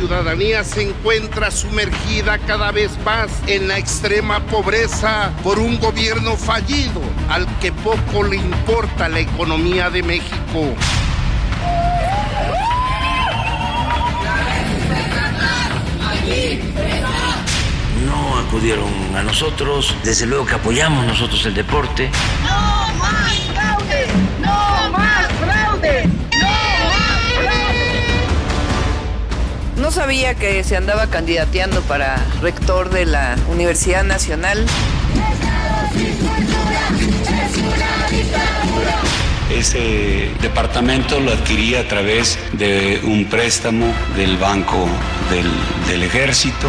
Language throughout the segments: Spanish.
Ciudadanía se encuentra sumergida cada vez más en la extrema pobreza por un gobierno fallido al que poco le importa la economía de México. no acudieron a nosotros. Desde luego que apoyamos nosotros el deporte. ¡No No sabía que se andaba candidateando para rector de la Universidad Nacional. Ese departamento lo adquirí a través de un préstamo del Banco del, del Ejército.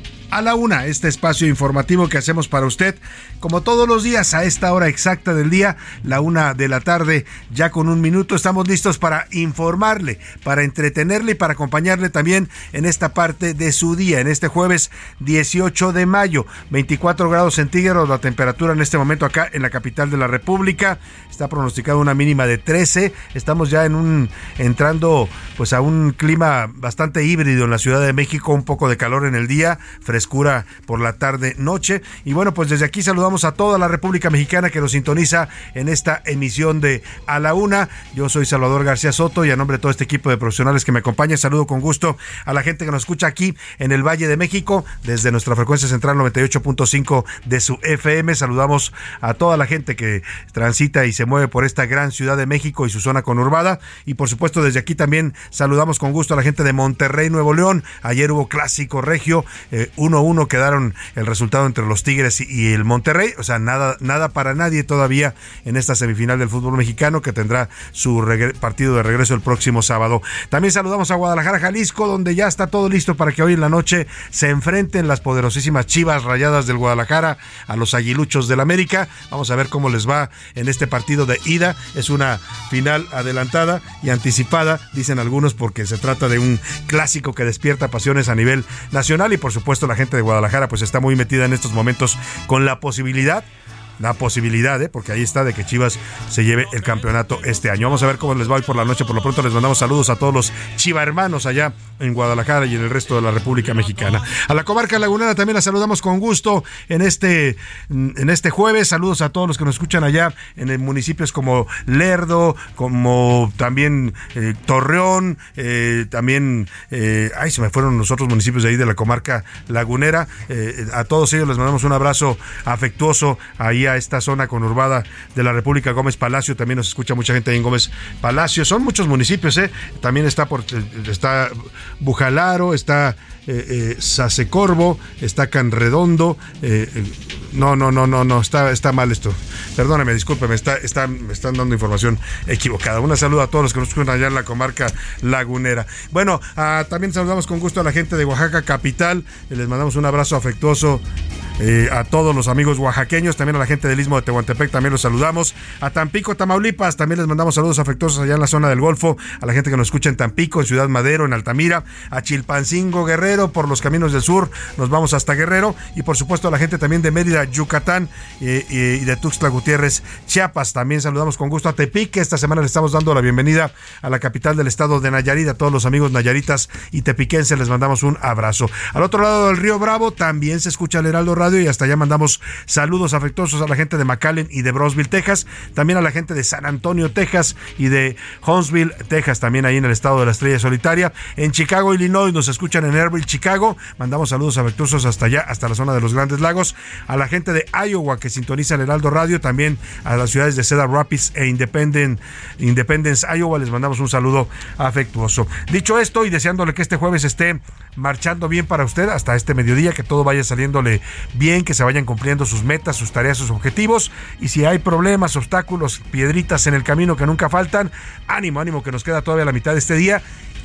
a la una, este espacio informativo que hacemos para usted, como todos los días a esta hora exacta del día, la una de la tarde, ya con un minuto, estamos listos para informarle, para entretenerle y para acompañarle también en esta parte de su día, en este jueves 18 de mayo, 24 grados centígrados la temperatura en este momento acá en la capital de la República, está pronosticada una mínima de 13, estamos ya en un, entrando pues a un clima bastante híbrido en la Ciudad de México, un poco de calor en el día, frescura por la tarde noche y bueno pues desde aquí saludamos a toda la República Mexicana que nos sintoniza en esta emisión de A la Una. Yo soy Salvador García Soto y a nombre de todo este equipo de profesionales que me acompaña saludo con gusto a la gente que nos escucha aquí en el Valle de México desde nuestra frecuencia central 98.5 de su FM. Saludamos a toda la gente que transita y se mueve por esta gran ciudad de México y su zona conurbada y por supuesto desde aquí también saludamos con gusto a la gente de Monterrey, Nuevo León. Ayer hubo clásico regio, eh, 1-1 quedaron el resultado entre los Tigres y el Monterrey. O sea, nada, nada para nadie todavía en esta semifinal del fútbol mexicano que tendrá su partido de regreso el próximo sábado. También saludamos a Guadalajara, Jalisco, donde ya está todo listo para que hoy en la noche se enfrenten las poderosísimas chivas rayadas del Guadalajara a los aguiluchos del América. Vamos a ver cómo les va en este partido de ida. Es una final adelantada y anticipada, dicen algunos, porque se trata de un clásico que despierta pasiones a nivel nacional y por supuesto la gente de Guadalajara pues está muy metida en estos momentos con la posibilidad la posibilidad, ¿eh? porque ahí está de que Chivas se lleve el campeonato este año. Vamos a ver cómo les va hoy por la noche. Por lo pronto les mandamos saludos a todos los Chiva hermanos allá en Guadalajara y en el resto de la República Mexicana. A la comarca lagunera también la saludamos con gusto en este, en este jueves. Saludos a todos los que nos escuchan allá en municipios como Lerdo, como también eh, Torreón, eh, también, ay, se me fueron los otros municipios de ahí de la comarca lagunera. a todos ellos les mandamos un abrazo afectuoso ahí esta zona conurbada de la República Gómez Palacio. También nos escucha mucha gente ahí en Gómez Palacio. Son muchos municipios, ¿eh? También está por está Bujalaro, está eh, eh, Sasecorvo, está Canredondo. Eh, no, no, no, no, no, está, está mal esto. Perdóname, discúlpeme, está, está, me están dando información equivocada. Una saludo a todos los que nos escuchan allá en la comarca lagunera. Bueno, ah, también saludamos con gusto a la gente de Oaxaca Capital. Les mandamos un abrazo afectuoso eh, a todos los amigos oaxaqueños, también a la gente del Istmo de Tehuantepec, también los saludamos. A Tampico, Tamaulipas, también les mandamos saludos afectuosos allá en la zona del Golfo, a la gente que nos escucha en Tampico, en Ciudad Madero, en Altamira, a Chilpancingo, Guerrero, por los caminos del sur, nos vamos hasta Guerrero, y por supuesto a la gente también de Mérida, Yucatán eh, y de Tuxtla Gutiérrez, Chiapas. También saludamos con gusto a Tepic, esta semana le estamos dando la bienvenida a la capital del estado de Nayarit, a todos los amigos nayaritas y tepiquenses, les mandamos un abrazo. Al otro lado del río Bravo también se escucha el Heraldo Radio y hasta allá mandamos saludos afectuosos a la gente de McAllen y de Brosville, Texas, también a la gente de San Antonio, Texas y de Huntsville, Texas, también ahí en el estado de la Estrella Solitaria. En Chicago, Illinois, nos escuchan en Chicago. Mandamos saludos afectuosos hasta allá, hasta la zona de los Grandes Lagos. A la gente de Iowa que sintoniza el Heraldo Radio, también a las ciudades de Cedar Rapids e Independence, Independence, Iowa, les mandamos un saludo afectuoso. Dicho esto y deseándole que este jueves esté marchando bien para usted hasta este mediodía, que todo vaya saliéndole bien, que se vayan cumpliendo sus metas, sus tareas, sus objetivos. Y si hay problemas, obstáculos, piedritas en el camino que nunca faltan, ánimo, ánimo, que nos queda todavía la mitad de este día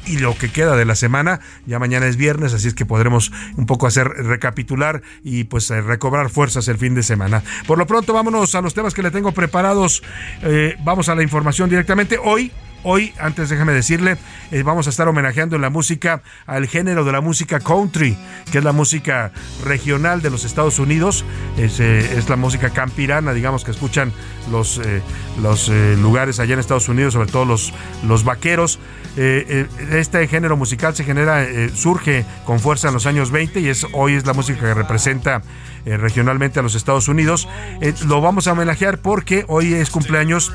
y lo que queda de la semana. Ya mañana es viernes, así es que podremos un poco hacer recapitular y pues eh, recobrar fuerzas el fin de semana. Por lo pronto, vámonos a los temas que le tengo preparados. Eh, vamos a la información directamente. Hoy Hoy, antes déjame decirle, eh, vamos a estar homenajeando en la música al género de la música country, que es la música regional de los Estados Unidos. Es, eh, la música campirana, digamos, que escuchan los, eh, los lugares allá en Estados Unidos, sobre todo los, los vaqueros. este género musical se genera, surge con fuerza en los años 20 y es, hoy es la música que representa regionalmente a los Estados Unidos. lo vamos a homenajear porque hoy es cumpleaños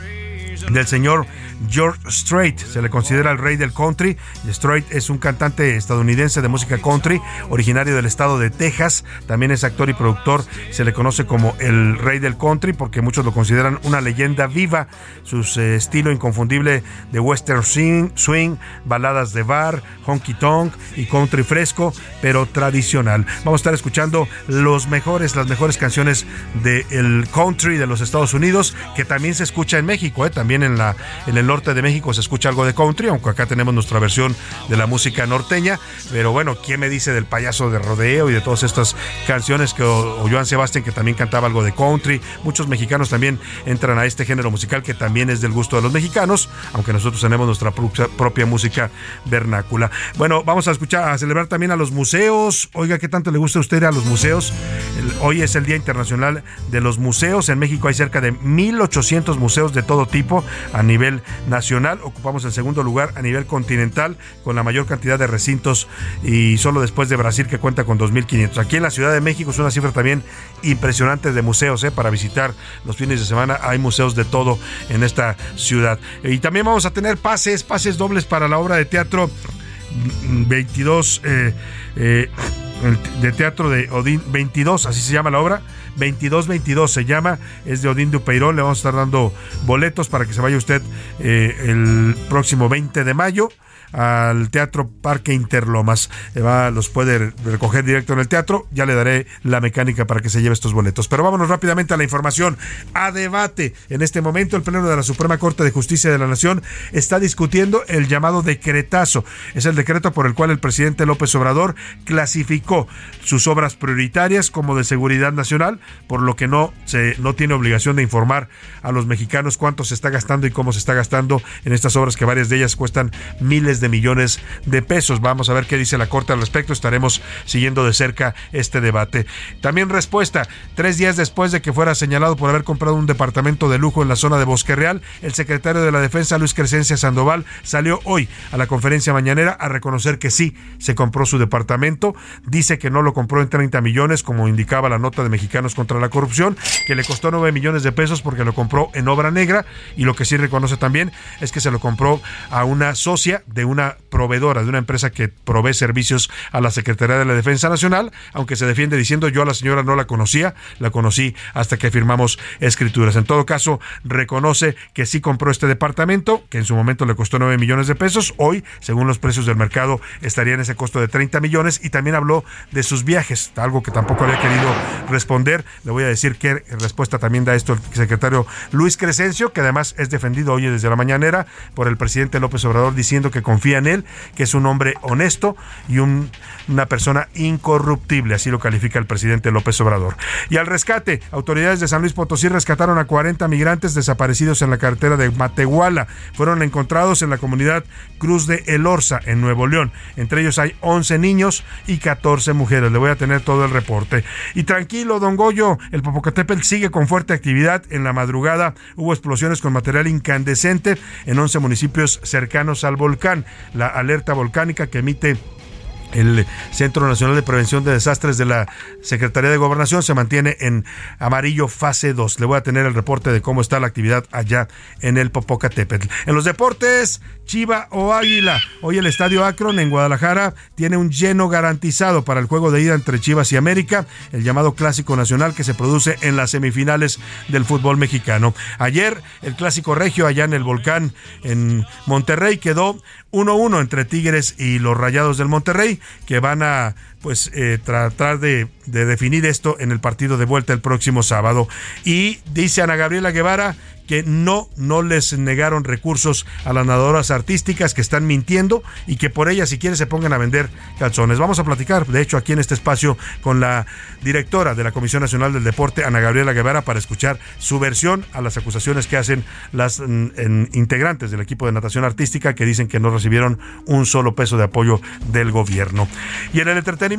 del señor George Strait. Se le considera el rey del country. Strait es un cantante estadounidense de música country, originario del estado de Texas. También es actor y productor. Se le conoce como el rey del country porque muchos lo consideran una leyenda viva. Su eh, estilo inconfundible de western swing, baladas de bar, honky tonk y country fresco, pero tradicional. Vamos a estar escuchando los mejores, las mejores canciones del country de los Estados Unidos, que también se escucha en México, ¿eh? también en, la, en el norte de México se escucha algo de country, aunque acá tenemos nuestra versión de la música norteña. Pero bueno, ¿quién me dice del payaso de rodeo y de todas estas canciones que o, Joan Sebastián que también cantaba algo de country? Muchos mexicanos también entran a este género musical que también es del gusto de los mexicanos, aunque nosotros tenemos nuestra propia música vernácula. Bueno, vamos a escuchar, a celebrar también a los museos. Oiga, ¿qué tanto le gusta a usted a los museos? hoy es el Día Internacional de los Museos. En México hay cerca de 1.800 museos de todo tipo a nivel nacional. Ocupamos el segundo lugar a nivel continental con la mayor cantidad de recintos y solo después de Brasil que cuenta con 2.500. Aquí en la Ciudad de México es una cifra también impresionante de museos ¿eh? para visitar los fines de semana. Hay museos de todo en esta ciudad. Y también vamos a tener pases, pases dobles para la obra de teatro 22 eh, eh, de teatro de Odín 22, así se llama la obra 2222 se llama, es de Odín Dupeirón, le vamos a estar dando boletos para que se vaya usted eh, el próximo 20 de mayo al Teatro Parque Interlomas. Va, los puede recoger directo en el teatro. Ya le daré la mecánica para que se lleve estos boletos. Pero vámonos rápidamente a la información. A debate. En este momento, el Pleno de la Suprema Corte de Justicia de la Nación está discutiendo el llamado decretazo. Es el decreto por el cual el presidente López Obrador clasificó sus obras prioritarias como de seguridad nacional, por lo que no, se, no tiene obligación de informar a los mexicanos cuánto se está gastando y cómo se está gastando en estas obras que varias de ellas cuestan miles de millones de pesos. Vamos a ver qué dice la Corte al respecto. Estaremos siguiendo de cerca este debate. También respuesta. Tres días después de que fuera señalado por haber comprado un departamento de lujo en la zona de Bosque Real, el secretario de la Defensa, Luis Crescencia Sandoval, salió hoy a la conferencia mañanera a reconocer que sí se compró su departamento. Dice que no lo compró en 30 millones, como indicaba la nota de Mexicanos contra la Corrupción, que le costó 9 millones de pesos porque lo compró en obra negra. Y lo que sí reconoce también es que se lo compró a una socia de una proveedora, de una empresa que provee servicios a la Secretaría de la Defensa Nacional, aunque se defiende diciendo yo a la señora no la conocía, la conocí hasta que firmamos escrituras. En todo caso, reconoce que sí compró este departamento, que en su momento le costó 9 millones de pesos, hoy, según los precios del mercado, estaría en ese costo de 30 millones y también habló de sus viajes, algo que tampoco había querido responder. Le voy a decir qué respuesta también da esto el secretario Luis Crescencio, que además es defendido hoy desde la mañanera por el presidente López Obrador diciendo que con confía en él, que es un hombre honesto y una persona incorruptible, así lo califica el presidente López Obrador. Y al rescate, autoridades de San Luis Potosí rescataron a 40 migrantes desaparecidos en la carretera de Matehuala. Fueron encontrados en la comunidad Cruz de El Orza, en Nuevo León. Entre ellos hay 11 niños y 14 mujeres. Le voy a tener todo el reporte. Y tranquilo, don Goyo, el Popocatépetl sigue con fuerte actividad. En la madrugada hubo explosiones con material incandescente en 11 municipios cercanos al volcán. La alerta volcánica que emite el Centro Nacional de Prevención de Desastres de la Secretaría de Gobernación se mantiene en amarillo fase 2. Le voy a tener el reporte de cómo está la actividad allá en el Popocatépetl. En los deportes, Chiva o Águila. Hoy el Estadio Akron en Guadalajara tiene un lleno garantizado para el juego de ida entre Chivas y América, el llamado Clásico Nacional que se produce en las semifinales del fútbol mexicano. Ayer el Clásico Regio allá en el Volcán en Monterrey quedó 1-1 entre Tigres y los Rayados del Monterrey, que van a pues eh, tratar de, de, definir esto en el partido de vuelta el próximo sábado. Y dice Ana Gabriela Guevara que no, no les negaron recursos a las nadadoras artísticas que están mintiendo y que por ellas si quieren se pongan a vender calzones. Vamos a platicar, de hecho, aquí en este espacio con la directora de la Comisión Nacional del Deporte, Ana Gabriela Guevara, para escuchar su versión a las acusaciones que hacen las mm, integrantes del equipo de natación artística que dicen que no recibieron un solo peso de apoyo del gobierno. Y en el entretenimiento,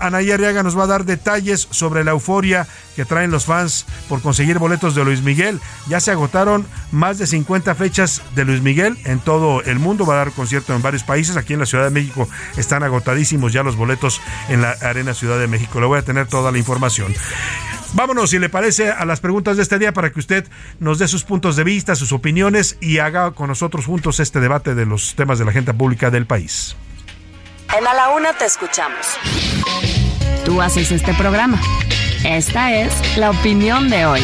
Anaya Arriaga nos va a dar detalles sobre la euforia que traen los fans por conseguir boletos de Luis Miguel. Ya se agotaron más de 50 fechas de Luis Miguel en todo el mundo. Va a dar concierto en varios países. Aquí en la Ciudad de México están agotadísimos ya los boletos en la Arena Ciudad de México. Le voy a tener toda la información. Vámonos, si le parece, a las preguntas de este día para que usted nos dé sus puntos de vista, sus opiniones y haga con nosotros juntos este debate de los temas de la agenda pública del país. En A la Una te escuchamos. Tú haces este programa. Esta es la opinión de hoy.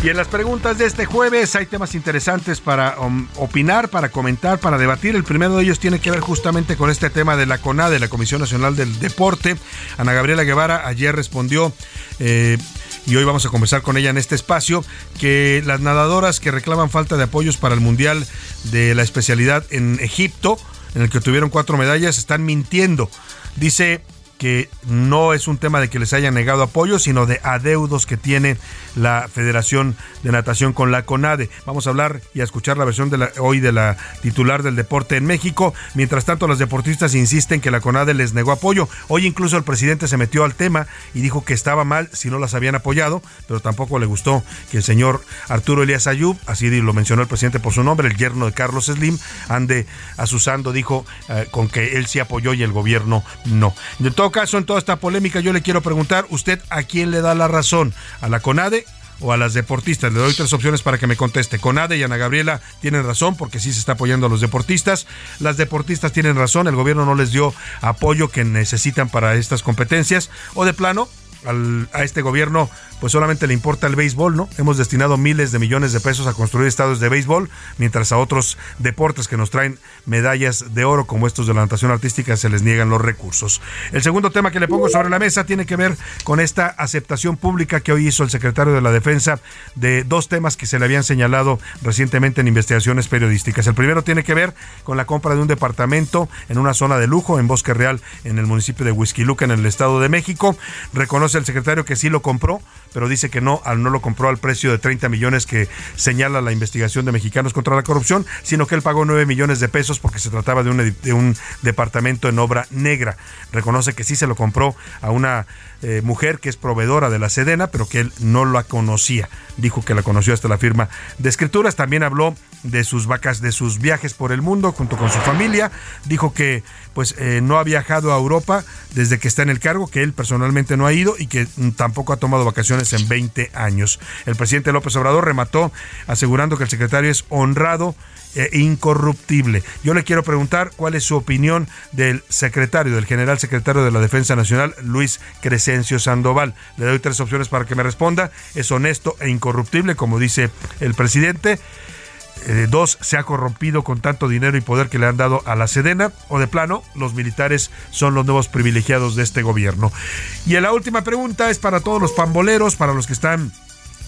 Y en las preguntas de este jueves hay temas interesantes para um, opinar, para comentar, para debatir. El primero de ellos tiene que ver justamente con este tema de la CONADE, la Comisión Nacional del Deporte. Ana Gabriela Guevara ayer respondió, eh, y hoy vamos a conversar con ella en este espacio, que las nadadoras que reclaman falta de apoyos para el Mundial de la especialidad en Egipto, en el que tuvieron cuatro medallas, están mintiendo. Dice que no es un tema de que les hayan negado apoyo, sino de adeudos que tiene la Federación de Natación con la CONADE. Vamos a hablar y a escuchar la versión de la, hoy de la titular del deporte en México. Mientras tanto, los deportistas insisten que la CONADE les negó apoyo. Hoy incluso el presidente se metió al tema y dijo que estaba mal si no las habían apoyado, pero tampoco le gustó que el señor Arturo Elías Ayub, así lo mencionó el presidente por su nombre, el yerno de Carlos Slim, ande asusando, dijo, eh, con que él sí apoyó y el gobierno no. Caso, en toda esta polémica, yo le quiero preguntar, ¿usted a quién le da la razón? ¿A la CONADE o a las deportistas. Le doy tres opciones para que me conteste. Conade y Ana Gabriela tienen razón porque sí se está apoyando a los deportistas. Las deportistas tienen razón, el gobierno no les dio apoyo que necesitan para estas competencias. O de plano, a este gobierno pues solamente le importa el béisbol, ¿no? Hemos destinado miles de millones de pesos a construir estados de béisbol, mientras a otros deportes que nos traen medallas de oro como estos de la natación artística se les niegan los recursos. El segundo tema que le pongo sobre la mesa tiene que ver con esta aceptación pública que hoy hizo el secretario de la Defensa de dos temas que se le habían señalado recientemente en investigaciones periodísticas. El primero tiene que ver con la compra de un departamento en una zona de lujo en Bosque Real en el municipio de Huizquiluca en el Estado de México. Reconoce el secretario que sí lo compró, pero dice que no, no lo compró al precio de 30 millones que señala la investigación de Mexicanos contra la Corrupción, sino que él pagó 9 millones de pesos porque se trataba de un departamento en obra negra. Reconoce que sí se lo compró a una eh, mujer que es proveedora de la Sedena, pero que él no la conocía. Dijo que la conoció hasta la firma de escrituras. También habló de sus vacas, de sus viajes por el mundo junto con su familia. Dijo que pues eh, no ha viajado a Europa desde que está en el cargo, que él personalmente no ha ido y que mm, tampoco ha tomado vacaciones en 20 años. El presidente López Obrador remató asegurando que el secretario es honrado e incorruptible. Yo le quiero preguntar cuál es su opinión del secretario, del general secretario de la Defensa Nacional, Luis Crescencio Sandoval. Le doy tres opciones para que me responda. Es honesto e incorruptible, como dice el presidente. Eh, dos, se ha corrompido con tanto dinero y poder que le han dado a la Sedena, o de plano, los militares son los nuevos privilegiados de este gobierno. Y la última pregunta es para todos los pamboleros, para los que están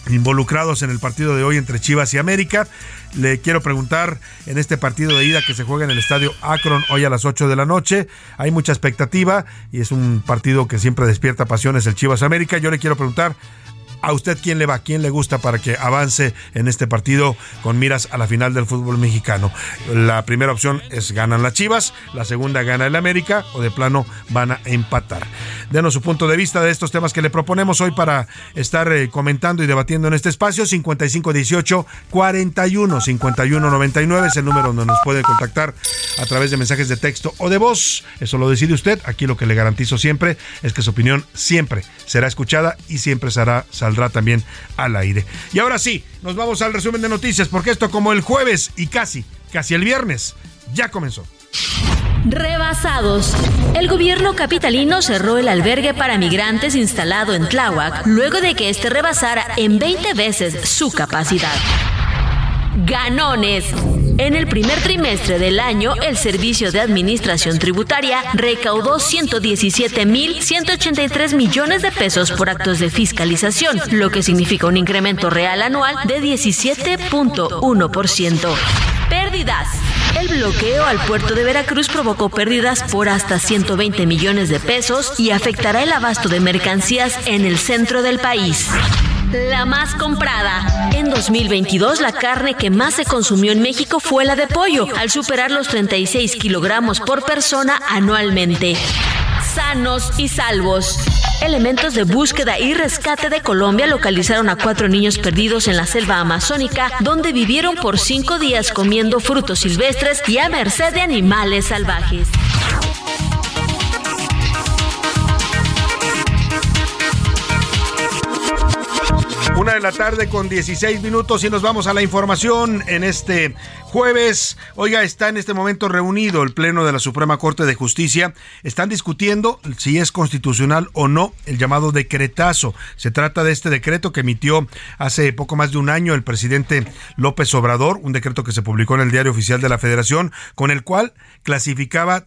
involucrados en el partido de hoy entre Chivas y América. Le quiero preguntar en este partido de ida que se juega en el estadio Akron hoy a las 8 de la noche. Hay mucha expectativa y es un partido que siempre despierta pasiones el Chivas América. Yo le quiero preguntar ¿A usted quién le va? ¿Quién le gusta para que avance en este partido con miras a la final del fútbol mexicano? La primera opción es ganan las Chivas, la segunda gana el América o de plano van a empatar. Denos su punto de vista de estos temas que le proponemos hoy para estar eh, comentando y debatiendo en este espacio. 5518 41 51 99 es el número donde nos puede contactar a través de mensajes de texto o de voz. Eso lo decide usted. Aquí lo que le garantizo siempre es que su opinión siempre será escuchada y siempre será saldrá también al aire. Y ahora sí, nos vamos al resumen de noticias, porque esto como el jueves y casi, casi el viernes, ya comenzó. Rebasados. El gobierno capitalino cerró el albergue para migrantes instalado en Tláhuac luego de que este rebasara en 20 veces su capacidad. Ganones. En el primer trimestre del año, el Servicio de Administración Tributaria recaudó 117.183 millones de pesos por actos de fiscalización, lo que significa un incremento real anual de 17.1%. Pérdidas. El bloqueo al puerto de Veracruz provocó pérdidas por hasta 120 millones de pesos y afectará el abasto de mercancías en el centro del país. La más comprada. En 2022, la carne que más se consumió en México fue la de pollo, al superar los 36 kilogramos por persona anualmente. Sanos y salvos. Elementos de búsqueda y rescate de Colombia localizaron a cuatro niños perdidos en la selva amazónica, donde vivieron por cinco días comiendo frutos silvestres y a merced de animales salvajes. Una de la tarde con 16 minutos y nos vamos a la información en este jueves. Oiga, está en este momento reunido el Pleno de la Suprema Corte de Justicia. Están discutiendo si es constitucional o no el llamado decretazo. Se trata de este decreto que emitió hace poco más de un año el presidente López Obrador, un decreto que se publicó en el Diario Oficial de la Federación, con el cual clasificaba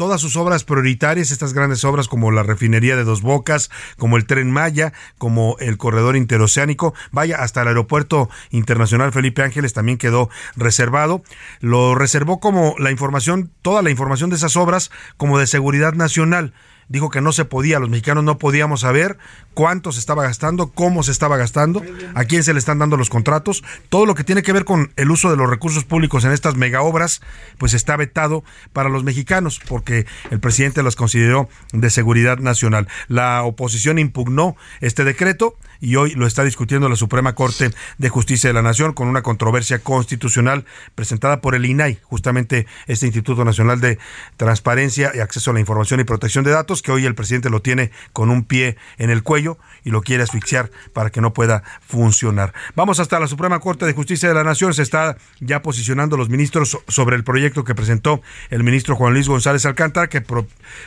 todas sus obras prioritarias, estas grandes obras como la refinería de Dos Bocas, como el tren Maya, como el corredor interoceánico, vaya, hasta el aeropuerto internacional Felipe Ángeles también quedó reservado. Lo reservó como la información, toda la información de esas obras como de seguridad nacional dijo que no se podía, los mexicanos no podíamos saber cuánto se estaba gastando, cómo se estaba gastando, a quién se le están dando los contratos, todo lo que tiene que ver con el uso de los recursos públicos en estas mega obras, pues está vetado para los mexicanos, porque el presidente los consideró de seguridad nacional. La oposición impugnó este decreto y hoy lo está discutiendo la Suprema Corte de Justicia de la Nación con una controversia constitucional presentada por el INAI, justamente este Instituto Nacional de Transparencia y Acceso a la Información y Protección de Datos, que hoy el presidente lo tiene con un pie en el cuello y lo quiere asfixiar para que no pueda funcionar. Vamos hasta la Suprema Corte de Justicia de la Nación. Se está ya posicionando los ministros sobre el proyecto que presentó el ministro Juan Luis González Alcántara, que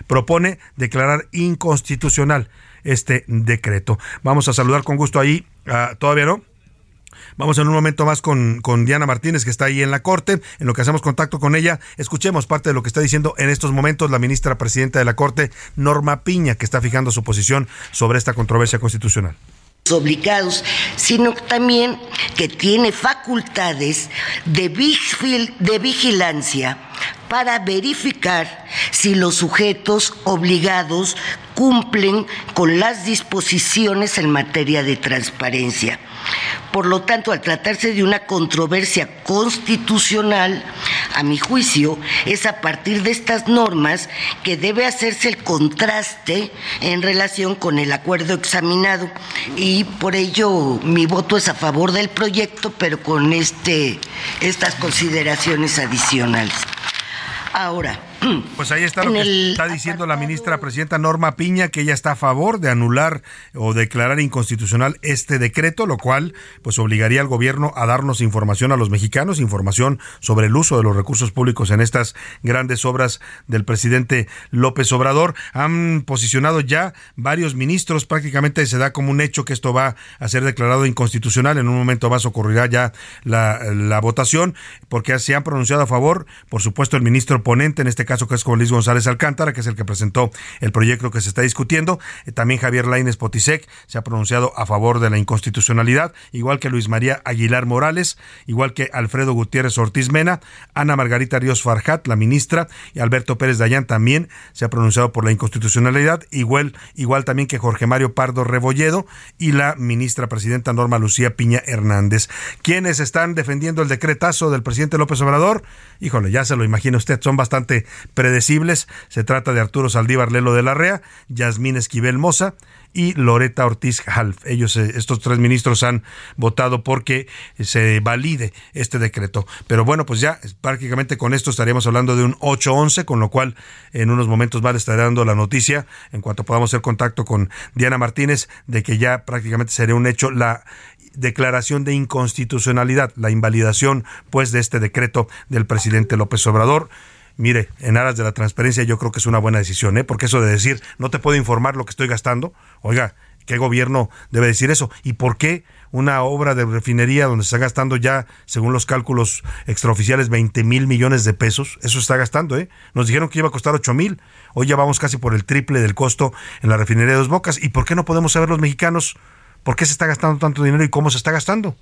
propone declarar inconstitucional este decreto. Vamos a saludar con gusto ahí. ¿Todavía no? Vamos en un momento más con, con, Diana Martínez, que está ahí en la Corte. En lo que hacemos contacto con ella, escuchemos parte de lo que está diciendo en estos momentos la ministra presidenta de la Corte, Norma Piña, que está fijando su posición sobre esta controversia constitucional obligados, sino también que tiene facultades de, de vigilancia para verificar si los sujetos obligados cumplen con las disposiciones en materia de transparencia. Por lo tanto, al tratarse de una controversia constitucional, a mi juicio, es a partir de estas normas que debe hacerse el contraste en relación con el acuerdo examinado. Y por ello mi voto es a favor del proyecto, pero con este, estas consideraciones adicionales. Ahora, Pues ahí está lo que está diciendo la ministra presidenta Norma Piña, que ella está a favor de anular o declarar inconstitucional este decreto, lo cual pues obligaría al gobierno a darnos información a los mexicanos, información sobre el uso de los recursos públicos en estas grandes obras del presidente López Obrador. Han posicionado ya varios ministros, prácticamente se da como un hecho que esto va a ser declarado inconstitucional. En un momento más ocurrirá ya la, la votación, porque se han pronunciado a favor, por supuesto, el ministro ponente, en este caso caso que es con Luis González Alcántara, que es el que presentó el proyecto que se está discutiendo. Eh, también Javier Laines Potisek se ha pronunciado a favor de la inconstitucionalidad, igual que Luis María Aguilar Morales, igual que Alfredo Gutiérrez Ortiz Mena, Ana Margarita Ríos Farjat, la ministra, y Alberto Pérez Dayán también se ha pronunciado por la inconstitucionalidad, igual, igual también que Jorge Mario Pardo Rebolledo y la ministra presidenta Norma Lucía Piña Hernández. ¿Quiénes están defendiendo el decretazo del presidente López Obrador? Híjole, ya se lo imagina usted, son bastante predecibles. Se trata de Arturo Saldívar Lelo de la Rea, Yasmín Esquivel Moza, y Loreta Ortiz Half. Ellos, eh, estos tres ministros han votado porque se valide este decreto. Pero bueno, pues ya prácticamente con esto estaríamos hablando de un 8-11, con lo cual en unos momentos más le estaré dando la noticia, en cuanto podamos hacer contacto con Diana Martínez, de que ya prácticamente sería un hecho la declaración de inconstitucionalidad, la invalidación pues de este decreto del presidente López Obrador mire, en aras de la transparencia yo creo que es una buena decisión, ¿eh? porque eso de decir, no te puedo informar lo que estoy gastando, oiga, ¿qué gobierno debe decir eso? ¿Y por qué una obra de refinería donde se está gastando ya, según los cálculos extraoficiales, 20 mil millones de pesos? Eso está gastando, ¿eh? Nos dijeron que iba a costar 8 mil, hoy ya vamos casi por el triple del costo en la refinería de Dos Bocas. ¿Y por qué no podemos saber los mexicanos por qué se está gastando tanto dinero y cómo se está gastando?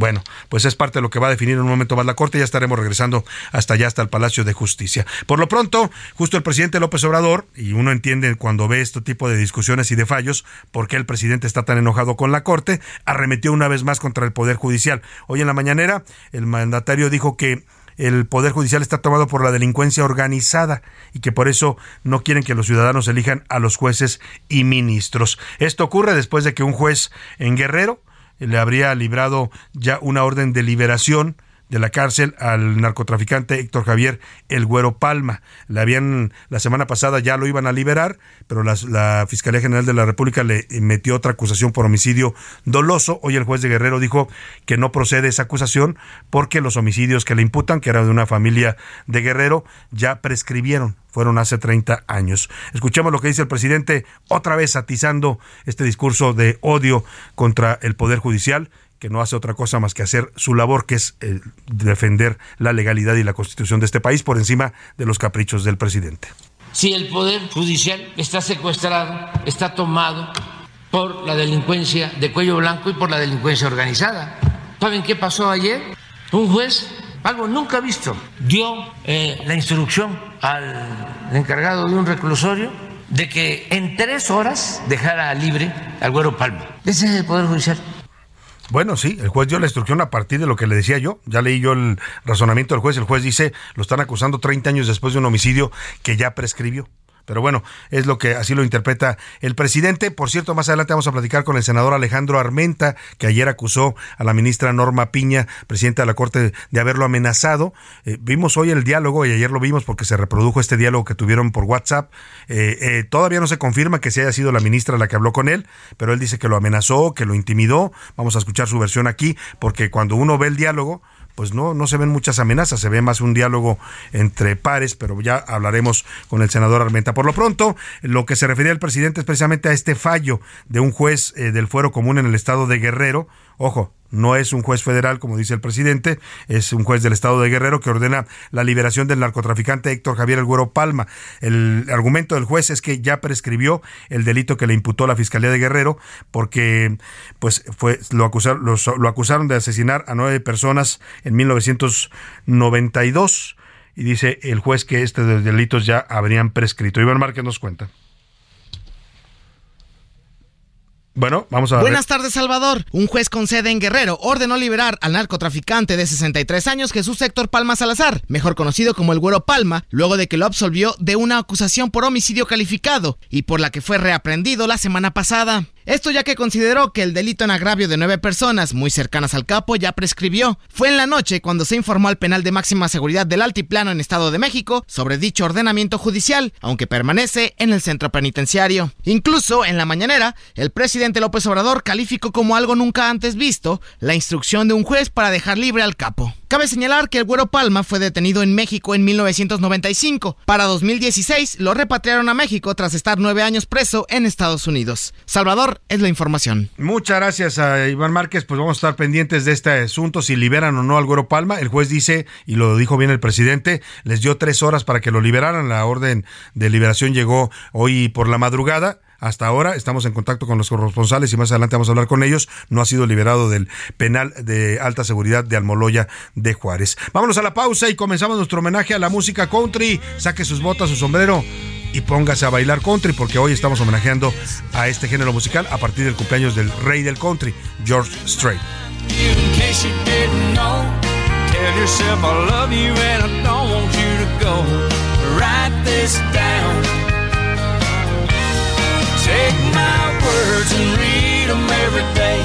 Bueno, pues es parte de lo que va a definir en un momento más la Corte. Ya estaremos regresando hasta allá, hasta el Palacio de Justicia. Por lo pronto, justo el presidente López Obrador, y uno entiende cuando ve este tipo de discusiones y de fallos, por qué el presidente está tan enojado con la Corte, arremetió una vez más contra el Poder Judicial. Hoy en la mañanera, el mandatario dijo que el Poder Judicial está tomado por la delincuencia organizada y que por eso no quieren que los ciudadanos elijan a los jueces y ministros. Esto ocurre después de que un juez en Guerrero le habría librado ya una orden de liberación de la cárcel al narcotraficante Héctor Javier El Güero Palma. Le habían, la semana pasada ya lo iban a liberar, pero la, Fiscalía General de la República le metió otra acusación por homicidio doloso. Hoy el juez de Guerrero dijo que no procede esa acusación porque los homicidios que le imputan, que eran de una familia de Guerrero, ya prescribieron. Fueron hace 30 años. Escuchemos lo que dice el presidente, otra vez atizando este discurso de odio contra el Poder Judicial que no hace otra cosa más que hacer su labor, que es eh, defender la legalidad y la constitución de este país por encima de los caprichos del presidente. Si el Poder Judicial está secuestrado, está tomado por la delincuencia de cuello blanco y por la delincuencia organizada. ¿Saben qué pasó ayer? Un juez, algo nunca visto, dio eh, la instrucción al encargado de un reclusorio de que en tres horas dejara libre al güero Palma. Ese es el Poder Judicial. Bueno, sí, el juez dio la instrucción a partir de lo que le decía yo. Ya leí yo el razonamiento del juez. El juez dice, lo están acusando 30 años después de un homicidio que ya prescribió. Pero bueno, es lo que así lo interpreta el presidente. Por cierto, más adelante vamos a platicar con el senador Alejandro Armenta, que ayer acusó a la ministra Norma Piña, presidenta de la Corte, de haberlo amenazado. Eh, vimos hoy el diálogo y ayer lo vimos porque se reprodujo este diálogo que tuvieron por WhatsApp. Eh, eh, todavía no se confirma que se haya sido la ministra la que habló con él, pero él dice que lo amenazó, que lo intimidó. Vamos a escuchar su versión aquí, porque cuando uno ve el diálogo, pues no, no se ven muchas amenazas, se ve más un diálogo entre pares, pero ya hablaremos con el senador Armenta. Por lo pronto, lo que se refería el presidente es precisamente a este fallo de un juez eh, del fuero común en el estado de Guerrero. Ojo, no es un juez federal, como dice el presidente, es un juez del estado de Guerrero que ordena la liberación del narcotraficante Héctor Javier El Güero Palma. El argumento del juez es que ya prescribió el delito que le imputó la Fiscalía de Guerrero porque pues fue lo acusaron, lo acusaron de asesinar a nueve personas en 1992 y dice el juez que estos delitos ya habrían prescrito. Iván Márquez nos cuenta. Bueno, vamos a ver. Buenas tardes, Salvador. Un juez con sede en Guerrero ordenó liberar al narcotraficante de 63 años Jesús Héctor Palma Salazar, mejor conocido como el Güero Palma, luego de que lo absolvió de una acusación por homicidio calificado y por la que fue reaprendido la semana pasada. Esto ya que consideró que el delito en agravio de nueve personas muy cercanas al capo ya prescribió. Fue en la noche cuando se informó al penal de máxima seguridad del Altiplano en Estado de México sobre dicho ordenamiento judicial, aunque permanece en el centro penitenciario. Incluso en la mañanera, el presidente López Obrador calificó como algo nunca antes visto la instrucción de un juez para dejar libre al capo. Cabe señalar que el Güero Palma fue detenido en México en 1995. Para 2016 lo repatriaron a México tras estar nueve años preso en Estados Unidos. Salvador, es la información. Muchas gracias a Iván Márquez. Pues vamos a estar pendientes de este asunto, si liberan o no al Güero Palma. El juez dice, y lo dijo bien el presidente, les dio tres horas para que lo liberaran. La orden de liberación llegó hoy por la madrugada. Hasta ahora estamos en contacto con los corresponsales y más adelante vamos a hablar con ellos. No ha sido liberado del penal de alta seguridad de Almoloya de Juárez. Vámonos a la pausa y comenzamos nuestro homenaje a la música country. Saque sus botas, su sombrero y póngase a bailar country porque hoy estamos homenajeando a este género musical a partir del cumpleaños del rey del country, George Strait. Words and read them every day.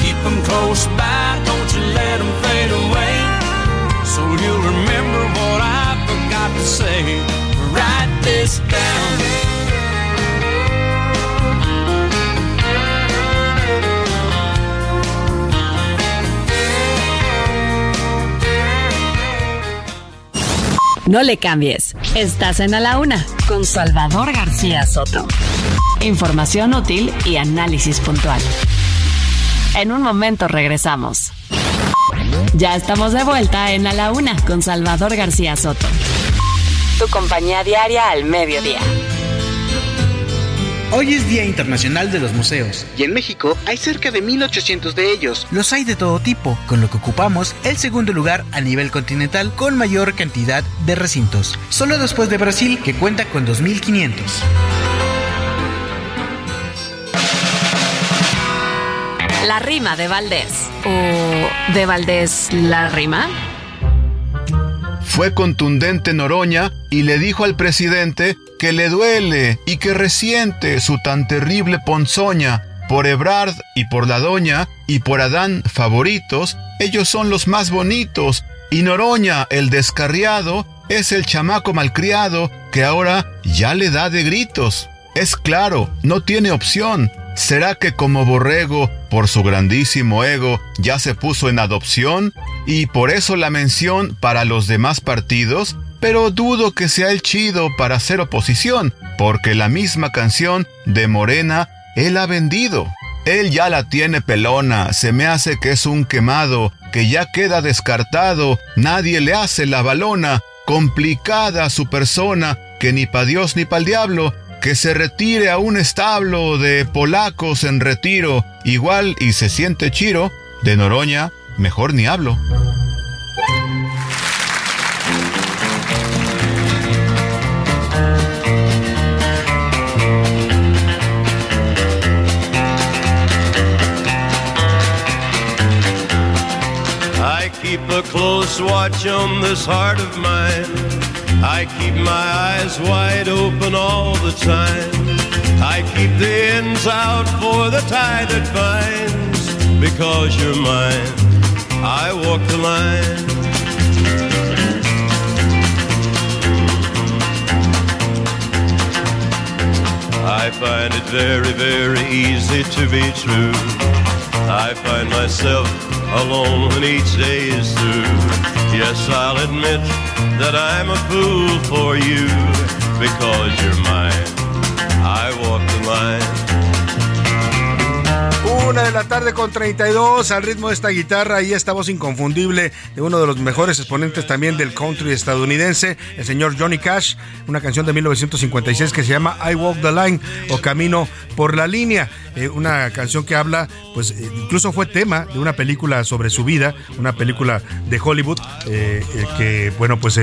Keep them close by, don't you let them fade away. So you'll remember what I forgot to say. Write this down. No le cambies. Estás en A la Una con Salvador García Soto. Información útil y análisis puntual. En un momento regresamos. Ya estamos de vuelta en A la Una con Salvador García Soto. Tu compañía diaria al mediodía. Hoy es Día Internacional de los Museos y en México hay cerca de 1800 de ellos. Los hay de todo tipo, con lo que ocupamos el segundo lugar a nivel continental con mayor cantidad de recintos, solo después de Brasil que cuenta con 2500. La rima de Valdés. ¿O de Valdés la rima? Fue contundente Noroña y le dijo al presidente que le duele y que resiente su tan terrible ponzoña. Por Ebrard y por la doña y por Adán favoritos, ellos son los más bonitos. Y Noroña, el descarriado, es el chamaco malcriado que ahora ya le da de gritos. Es claro, no tiene opción. ¿Será que como borrego, por su grandísimo ego, ya se puso en adopción? Y por eso la mención para los demás partidos, pero dudo que sea el chido para hacer oposición, porque la misma canción de Morena él ha vendido. Él ya la tiene pelona, se me hace que es un quemado, que ya queda descartado, nadie le hace la balona, complicada su persona, que ni pa' Dios ni pa' el diablo, que se retire a un establo de polacos en retiro, igual y se siente chiro, de Noroña, mejor ni hablo. I keep a close watch on this heart of mine. I keep my eyes wide open all the time. I keep the ends out for the tie that binds. Because you're mine, I walk the line. I find it very, very easy to be true. I find myself alone when each day is through. Yes, I'll admit that I'm a fool for you because you're mine. I walk the line. Una de la tarde con 32 al ritmo de esta guitarra y esta voz inconfundible de uno de los mejores exponentes también del country estadounidense, el señor Johnny Cash, una canción de 1956 que se llama I Walk the Line o Camino por la línea, eh, una canción que habla, pues eh, incluso fue tema de una película sobre su vida, una película de Hollywood eh, que bueno pues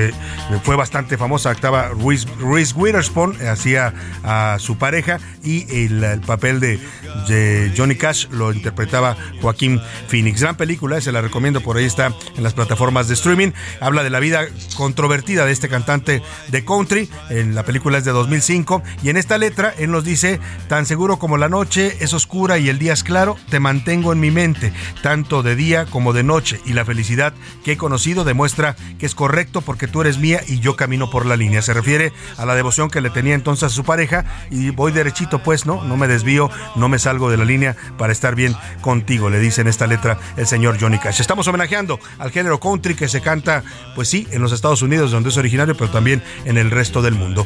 fue bastante famosa, actaba Reese Witherspoon, hacía a su pareja y el, el papel de, de Johnny Cash lo interpretaba Joaquín Phoenix. Gran película, se la recomiendo, por ahí está en las plataformas de streaming. Habla de la vida controvertida de este cantante de country. En la película es de 2005 y en esta letra él nos dice, tan seguro como la noche es oscura y el día es claro, te mantengo en mi mente, tanto de día como de noche y la felicidad que he conocido demuestra que es correcto porque tú eres mía y yo camino por la línea. Se refiere a la devoción que le tenía entonces a su pareja y voy derechito pues, ¿no? No me desvío, no me salgo de la línea para estar bien contigo, le dice en esta letra el señor Johnny Cash. Estamos homenajeando al género country que se canta, pues sí, en los Estados Unidos, donde es originario, pero también en el resto del mundo.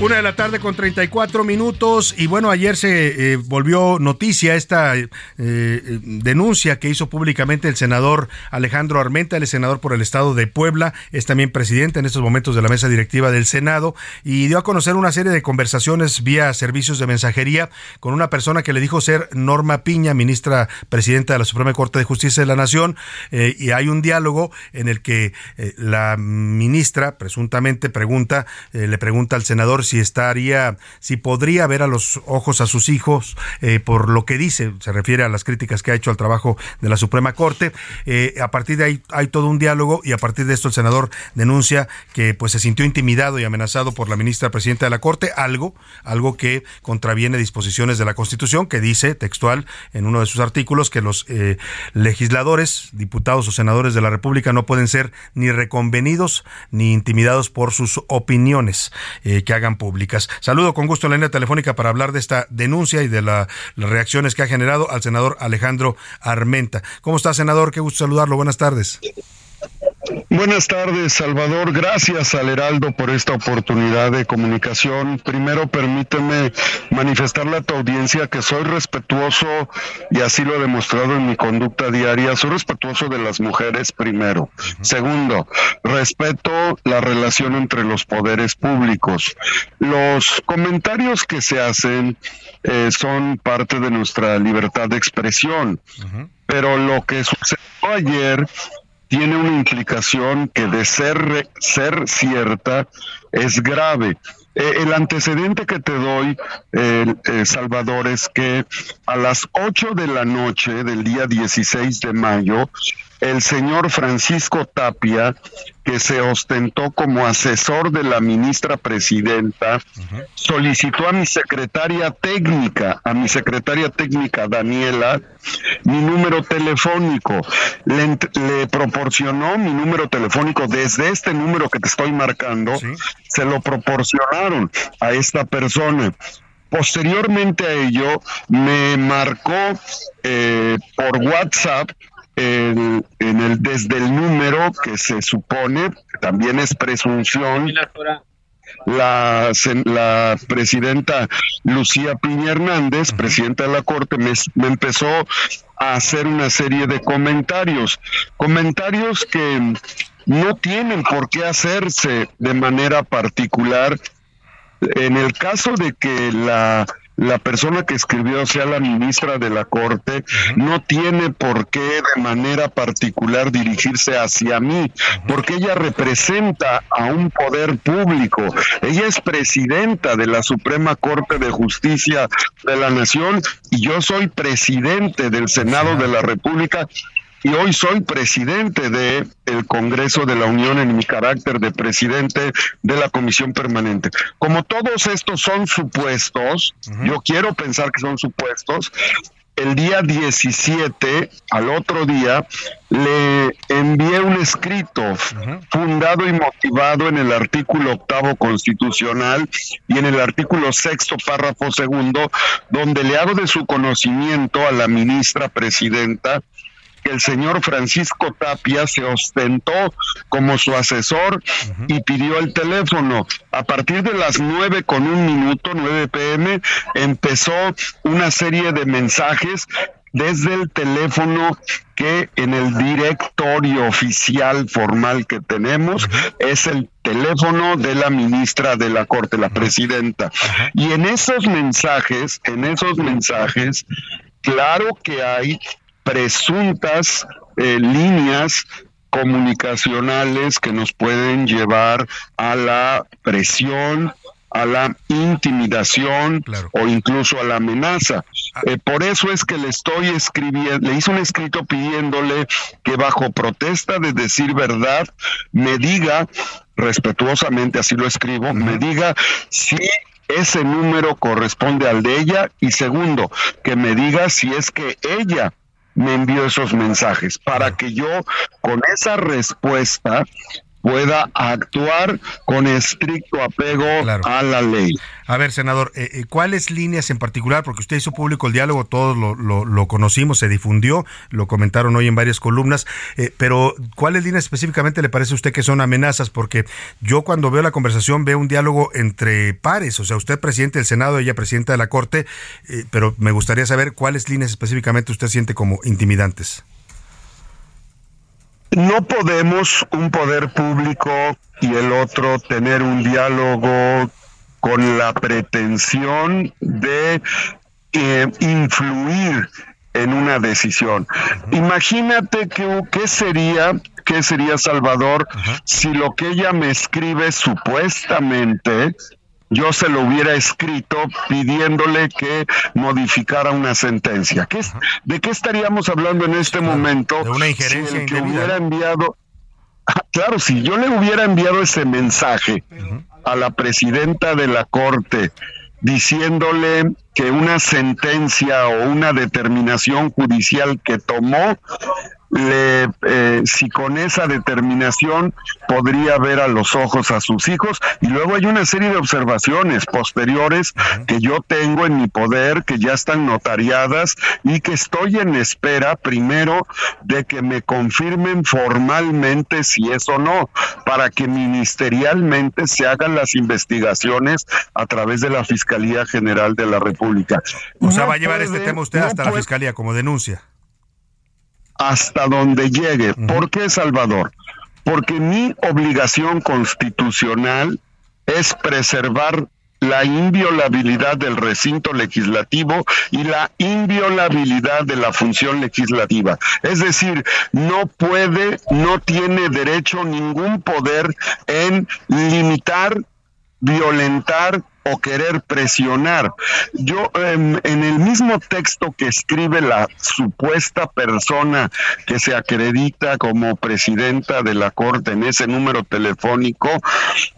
Una de la tarde con 34 minutos. Y bueno, ayer se eh, volvió noticia esta eh, eh, denuncia que hizo públicamente el senador Alejandro Armenta, el senador por el estado de Puebla, es también presidente en estos momentos de la mesa directiva del Senado. Y dio a conocer una serie de conversaciones vía servicios de mensajería con una persona que le dijo ser Norma Piña, ministra presidenta de la Suprema Corte de Justicia de la Nación. Y hay un diálogo en el que la ministra presuntamente pregunta, le pregunta al senador estaría, si podría ver a los ojos a sus hijos eh, por lo que dice, se refiere a las críticas que ha hecho al trabajo de la Suprema Corte. Eh, a partir de ahí hay todo un diálogo y a partir de esto el senador denuncia que pues se sintió intimidado y amenazado por la ministra presidenta de la Corte, algo, algo que contraviene disposiciones de la Constitución, que dice textual en uno de sus artículos que los eh, legisladores, diputados o senadores de la República no pueden ser ni reconvenidos ni intimidados por sus opiniones que hagan públicas. Saludo con gusto la línea telefónica para hablar de esta denuncia y de las reacciones que ha generado al senador Alejandro Armenta. ¿Cómo está, senador? Qué gusto saludarlo. Buenas tardes. Buenas tardes, Salvador. Gracias al Heraldo por esta oportunidad de comunicación. Primero, permíteme manifestarle a tu audiencia que soy respetuoso, y así lo he demostrado en mi conducta diaria, soy respetuoso de las mujeres primero. Segundo, respeto la relación entre los poderes públicos. Los comentarios que se hacen eh, son parte de nuestra libertad de expresión. Pero lo que sucedió ayer tiene una implicación que de ser, ser cierta es grave. Eh, el antecedente que te doy, eh, Salvador, es que a las 8 de la noche del día 16 de mayo, el señor Francisco Tapia, que se ostentó como asesor de la ministra presidenta, solicitó a mi secretaria técnica, a mi secretaria técnica Daniela, mi número telefónico. Le, proporcionó mi número telefónico desde este número que te estoy marcando, se lo proporcionaron a esta persona. Posteriormente a ello, me marcó eh, por WhatsApp en el, desde el número que se supone, también es presunción, la, la presidenta Lucía Piña Hernández, presidenta de la Corte, me, me, empezó a hacer una serie de comentarios, comentarios que no tienen por qué hacerse de manera particular. En el caso de que la la persona que escribió sea la ministra de la Corte, no tiene por qué de manera particular dirigirse hacia mí, porque ella representa a un poder público. Ella es presidenta de la Suprema Corte de Justicia de la Nación y yo soy presidente del Senado de la República y hoy soy presidente de el Congreso de la Unión en mi carácter de presidente de la Comisión Permanente. Como todos estos son supuestos, yo quiero pensar que son supuestos, el día 17, al otro día, le envié un escrito fundado y motivado en el artículo octavo constitucional y en el artículo sexto, párrafo segundo, donde le hago de su conocimiento a la ministra presidenta que el señor Francisco Tapia se ostentó como su asesor y pidió el teléfono. A partir de las nueve con un minuto, 9 pm, empezó una serie de mensajes desde el teléfono que en el directorio oficial formal que tenemos es el teléfono de la ministra de la Corte, la presidenta. Y en esos mensajes, en esos mensajes, claro que hay presuntas eh, líneas comunicacionales que nos pueden llevar a la presión, a la intimidación o incluso a la amenaza. Ah. Eh, por eso es que le estoy escribiendo, le hice un escrito pidiéndole que bajo protesta de decir verdad me diga, respetuosamente así lo escribo, me diga si ese número corresponde al de ella y segundo, que me diga si es que ella me envió esos mensajes para que yo con esa respuesta pueda actuar con estricto apego a la ley. A ver, senador, eh, eh, ¿cuáles líneas en particular? Porque usted hizo público el diálogo, todos lo, lo, conocimos, se difundió, lo comentaron hoy en varias columnas, eh, pero ¿cuáles líneas específicamente le parece a usted que son amenazas? Porque yo cuando veo la conversación veo un diálogo entre pares, o sea, usted presidente del Senado, ella presidenta de la Corte, pero me gustaría saber cuáles líneas específicamente usted siente como intimidantes. No podemos un poder público y el otro tener un diálogo con la pretensión de eh, influir en una decisión. Imagínate que, qué sería, qué sería Salvador si lo que ella me escribe supuestamente yo se lo hubiera escrito pidiéndole que modificara una sentencia. ¿Qué, ¿De qué estaríamos hablando en este momento? De una injerencia si que hubiera enviado, ah, claro, si yo le hubiera enviado ese mensaje a la presidenta de la Corte diciéndole que una sentencia o una determinación judicial que tomó le, eh, si con esa determinación podría ver a los ojos a sus hijos. Y luego hay una serie de observaciones posteriores que yo tengo en mi poder, que ya están notariadas y que estoy en espera primero de que me confirmen formalmente si es o no, para que ministerialmente se hagan las investigaciones a través de la Fiscalía General de la República. O sea, va a llevar este tema usted hasta la Fiscalía como denuncia hasta donde llegue. ¿Por qué, Salvador? Porque mi obligación constitucional es preservar la inviolabilidad del recinto legislativo y la inviolabilidad de la función legislativa. Es decir, no puede, no tiene derecho ningún poder en limitar, violentar o querer presionar. Yo en el mismo texto que escribe la supuesta persona que se acredita como presidenta de la corte en ese número telefónico,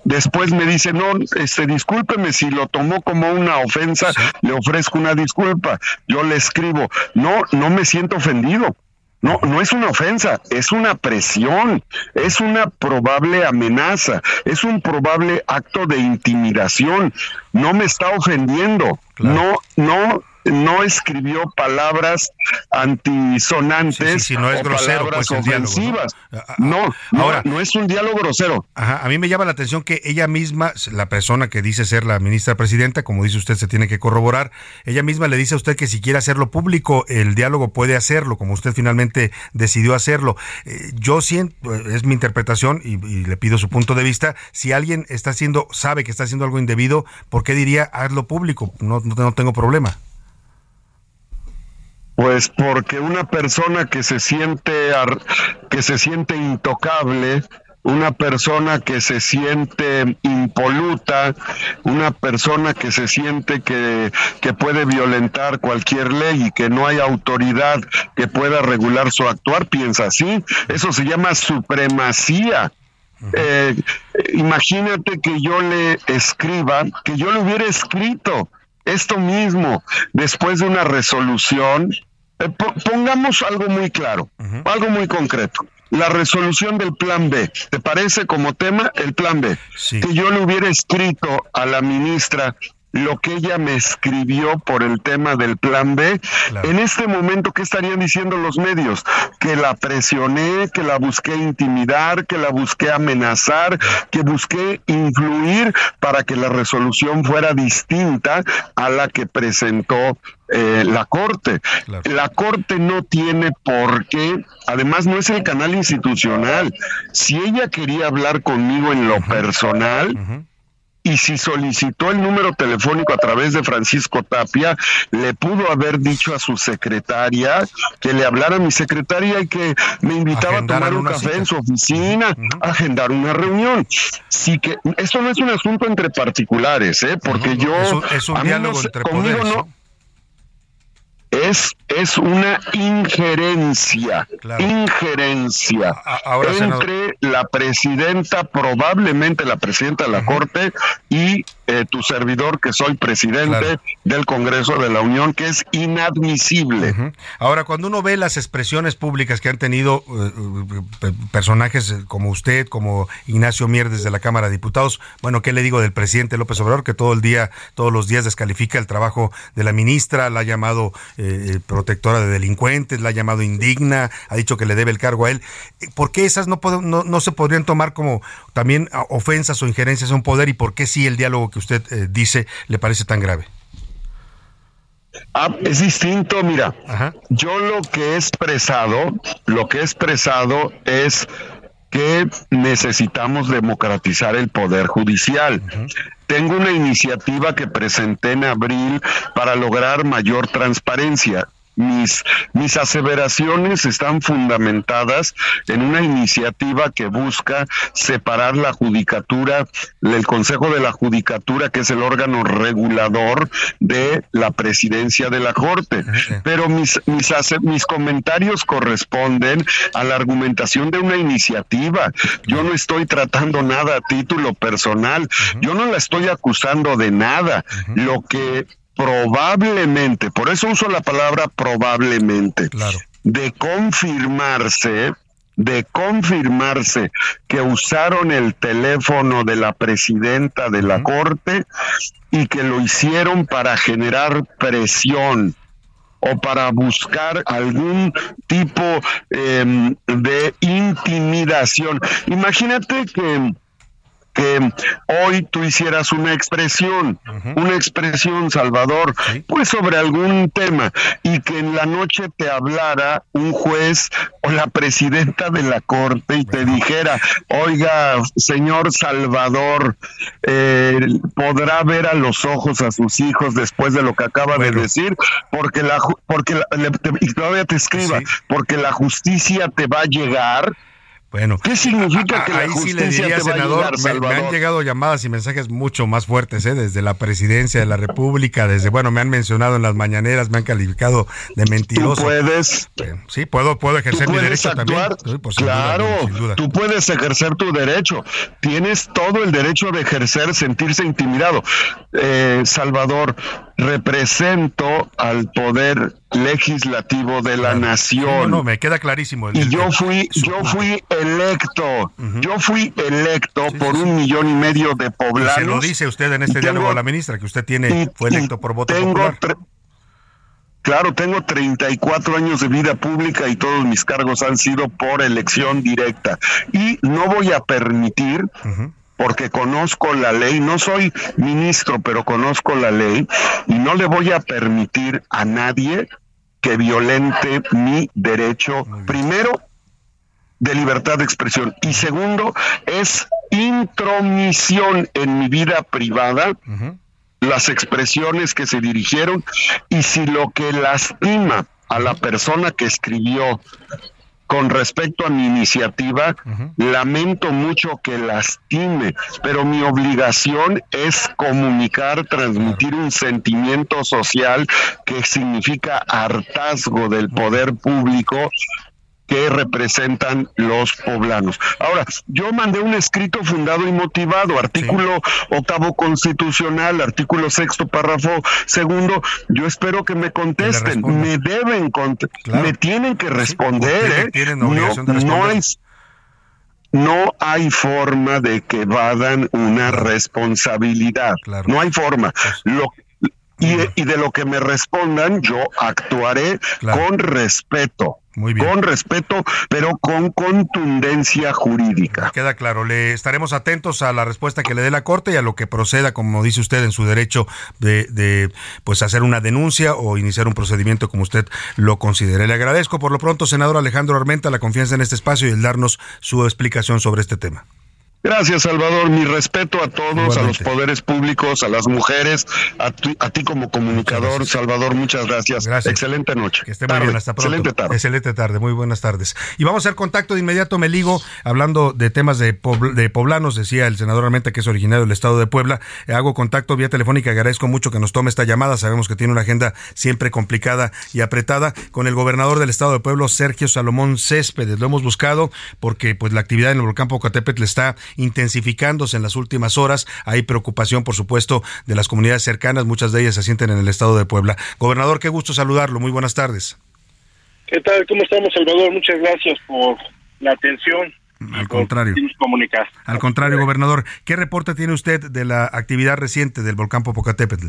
después me dice, "No, este discúlpeme si lo tomó como una ofensa, le ofrezco una disculpa." Yo le escribo, "No, no me siento ofendido." No, no es una ofensa, es una presión, es una probable amenaza, es un probable acto de intimidación. No me está ofendiendo, no, no no escribió palabras antisonantes no es grosero, palabras pues, ofensivas. ¿no? No, no, es un diálogo grosero. a mí me llama la atención que ella misma, la persona que dice ser la ministra presidenta, como dice usted, se tiene que corroborar, ella misma le dice a usted que si quiere hacerlo público, el diálogo puede hacerlo, como usted finalmente decidió hacerlo. Eh, yo siento, es mi interpretación y, le pido su punto de vista, si alguien está haciendo, sabe que está haciendo algo indebido, ¿por qué diría hazlo público? No, no tengo problema. Pues porque una persona que se siente que se siente intocable, una persona que se siente impoluta, una persona que se siente que, que, puede violentar cualquier ley y que no hay autoridad que pueda regular su actuar, piensa así. Eso se llama supremacía. Eh, imagínate que yo le escriba, que yo le hubiera escrito esto mismo, después de una resolución, eh, pongamos algo muy claro, algo muy concreto. La resolución del plan B, ¿te parece como tema el plan B? Que yo le hubiera escrito a la ministra lo que ella me escribió por el tema del plan B. En este momento, ¿qué estarían diciendo los medios? Que la presioné, que la busqué intimidar, que la busqué amenazar, que busqué influir para que la resolución fuera distinta a la que presentó eh, la Corte. La Corte no tiene por qué, además no es el canal institucional. Si ella quería hablar conmigo en lo personal, y si solicitó el número telefónico a través de Francisco Tapia, le pudo haber dicho a su secretaria que le hablara a mi secretaria y que me invitaba a tomar un café en su oficina, a agendar una reunión. Sí que esto no es un asunto entre particulares, ¿eh? porque yo es un, diálogo entre poderes, es, es una injerencia, injerencia entre la presidenta, probablemente la presidenta de la Corte y eh, tu servidor, que soy presidente del Congreso de la Unión, que es inadmisible. Ahora, cuando uno ve las expresiones públicas que han tenido eh, eh, personajes como usted, como Ignacio Mier desde la Cámara de Diputados, bueno, ¿qué le digo del presidente López Obrador, que todo el día, todos los días descalifica el trabajo de la ministra, la ha llamado protectora de delincuentes, la ha llamado indigna, ha dicho que le debe el cargo a él? ¿Por qué esas no, no, no se podrían tomar como también ofensas o injerencias a un poder y por qué sí el diálogo que usted eh, dice le parece tan grave? Ah, es distinto, mira. Yo lo que he expresado, lo que he expresado es que necesitamos democratizar el poder judicial. Tengo una iniciativa que presenté en abril para lograr mayor transparencia mis, mis aseveraciones están fundamentadas en una iniciativa que busca separar la judicatura, el Consejo de la Judicatura, que es el órgano regulador de la presidencia de la Corte. Pero mis, mis, mis comentarios corresponden a la argumentación de una iniciativa. Yo no estoy tratando nada a título personal, yo no la estoy acusando de nada. Lo que probablemente, por eso uso la palabra probablemente, de confirmarse, de confirmarse que usaron el teléfono de la presidenta de la Corte y que lo hicieron para generar presión o para buscar algún tipo em, de intimidación. Imagínate que que hoy tú hicieras una expresión, una expresión, Salvador, pues sobre algún tema, y que en la noche te hablara un juez o la presidenta de la corte y te dijera, oiga, señor Salvador, eh, podrá ver a los ojos a sus hijos después de lo que acaba de decir, porque la, porque y todavía te escriba, porque la justicia te va a llegar bueno, ¿qué significa que ahí sí le diría, senador, me, han llegado llamadas y mensajes mucho más fuertes, ¿eh? desde la presidencia de la República, desde, bueno, me han mencionado en las mañaneras, me han calificado de mentiroso. Tú puedes. Sí, puedo, puedo ejercer mi derecho actuar, también. claro, tú puedes ejercer tu derecho. Tienes todo el derecho de ejercer, sentirse intimidado. Eh, Salvador, represento al poder legislativo de la nación. No, me queda clarísimo. y yo fui, yo fui electo, yo fui electo por un millón y medio de poblanos. se lo dice usted en este diálogo a la ministra, que usted tiene, fue electo por voto popular. Claro, tengo 34 años de vida pública y todos mis cargos han sido por elección directa. Y no voy a permitir porque conozco la ley, no soy ministro, pero conozco la ley y no le voy a permitir a nadie que violente mi derecho, primero, de libertad de expresión y segundo, es intromisión en mi vida privada. las expresiones que se dirigieron y si lo que lastima a la persona que escribió con respecto a mi iniciativa, lamento mucho que lastime, pero mi obligación es comunicar, transmitir un sentimiento social que significa hartazgo del poder público que representan los poblanos. Ahora, yo mandé un escrito fundado y motivado, artículo octavo constitucional, artículo sexto, párrafo segundo. Yo espero que me contesten, me deben, me tienen que responder. ¿eh? no, no hay no hay forma de que vadan una responsabilidad. No hay forma. Pues Lo, y, de lo que me respondan, yo actuaré con respeto. Con respeto, pero con contundencia jurídica. Queda claro, le estaremos atentos a la respuesta que le dé la Corte y a lo que proceda, como dice usted, en su derecho de, de pues hacer una denuncia o iniciar un procedimiento como usted lo considere. Le agradezco por lo pronto, senador Alejandro Armenta, la confianza en este espacio y el darnos su explicación sobre este tema. Gracias, Salvador. Mi respeto a todos, a los poderes públicos, a las mujeres, a, ti como comunicador, Salvador. Muchas gracias. gracias. Excelente noche. Que esté muy bien. Hasta pronto. Excelente tarde. Excelente tarde. Muy buenas tardes. Y vamos a hacer contacto de inmediato. Me ligo hablando de temas de, de poblanos, decía el senador Armenta, que es originario del estado de Puebla. Hago contacto vía telefónica. Agradezco mucho que nos tome esta llamada. Sabemos que tiene una agenda siempre complicada y apretada con el gobernador del estado de Puebla, Sergio Salomón Céspedes. Lo hemos buscado porque pues la actividad en el volcán Popocatépetl está intensificándose en las últimas horas. Hay preocupación, por supuesto, de las comunidades cercanas, muchas de ellas se sienten en el estado de Puebla. Gobernador, qué gusto saludarlo. Muy buenas tardes. ¿Qué tal? ¿Cómo estamos, Salvador? Muchas gracias por la atención. Al contrario. Comunicar. Al contrario, gobernador. ¿Qué reporte tiene usted de la actividad reciente del volcán Popocatépetl?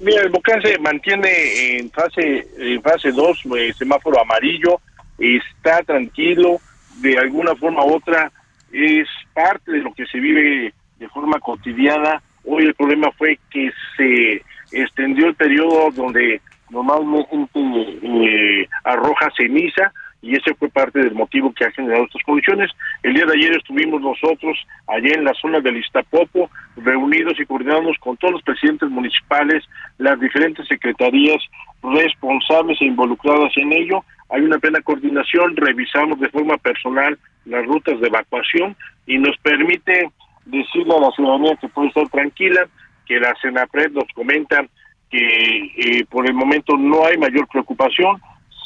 Mira, el volcán se mantiene en fase en fase 2, eh, semáforo amarillo, está tranquilo, de alguna forma u otra es parte de lo que se vive de forma cotidiana. Hoy el problema fue que se extendió el periodo donde normalmente eh, arroja ceniza y ese fue parte del motivo que ha generado estas condiciones. El día de ayer estuvimos nosotros allá en la zona del Iztapopo, reunidos y coordinados con todos los presidentes municipales, las diferentes secretarías responsables e involucradas en ello. Hay una plena coordinación, revisamos de forma personal las rutas de evacuación y nos permite decirle a la ciudadanía que puede estar tranquila, que la Senapred nos comenta que eh, por el momento no hay mayor preocupación,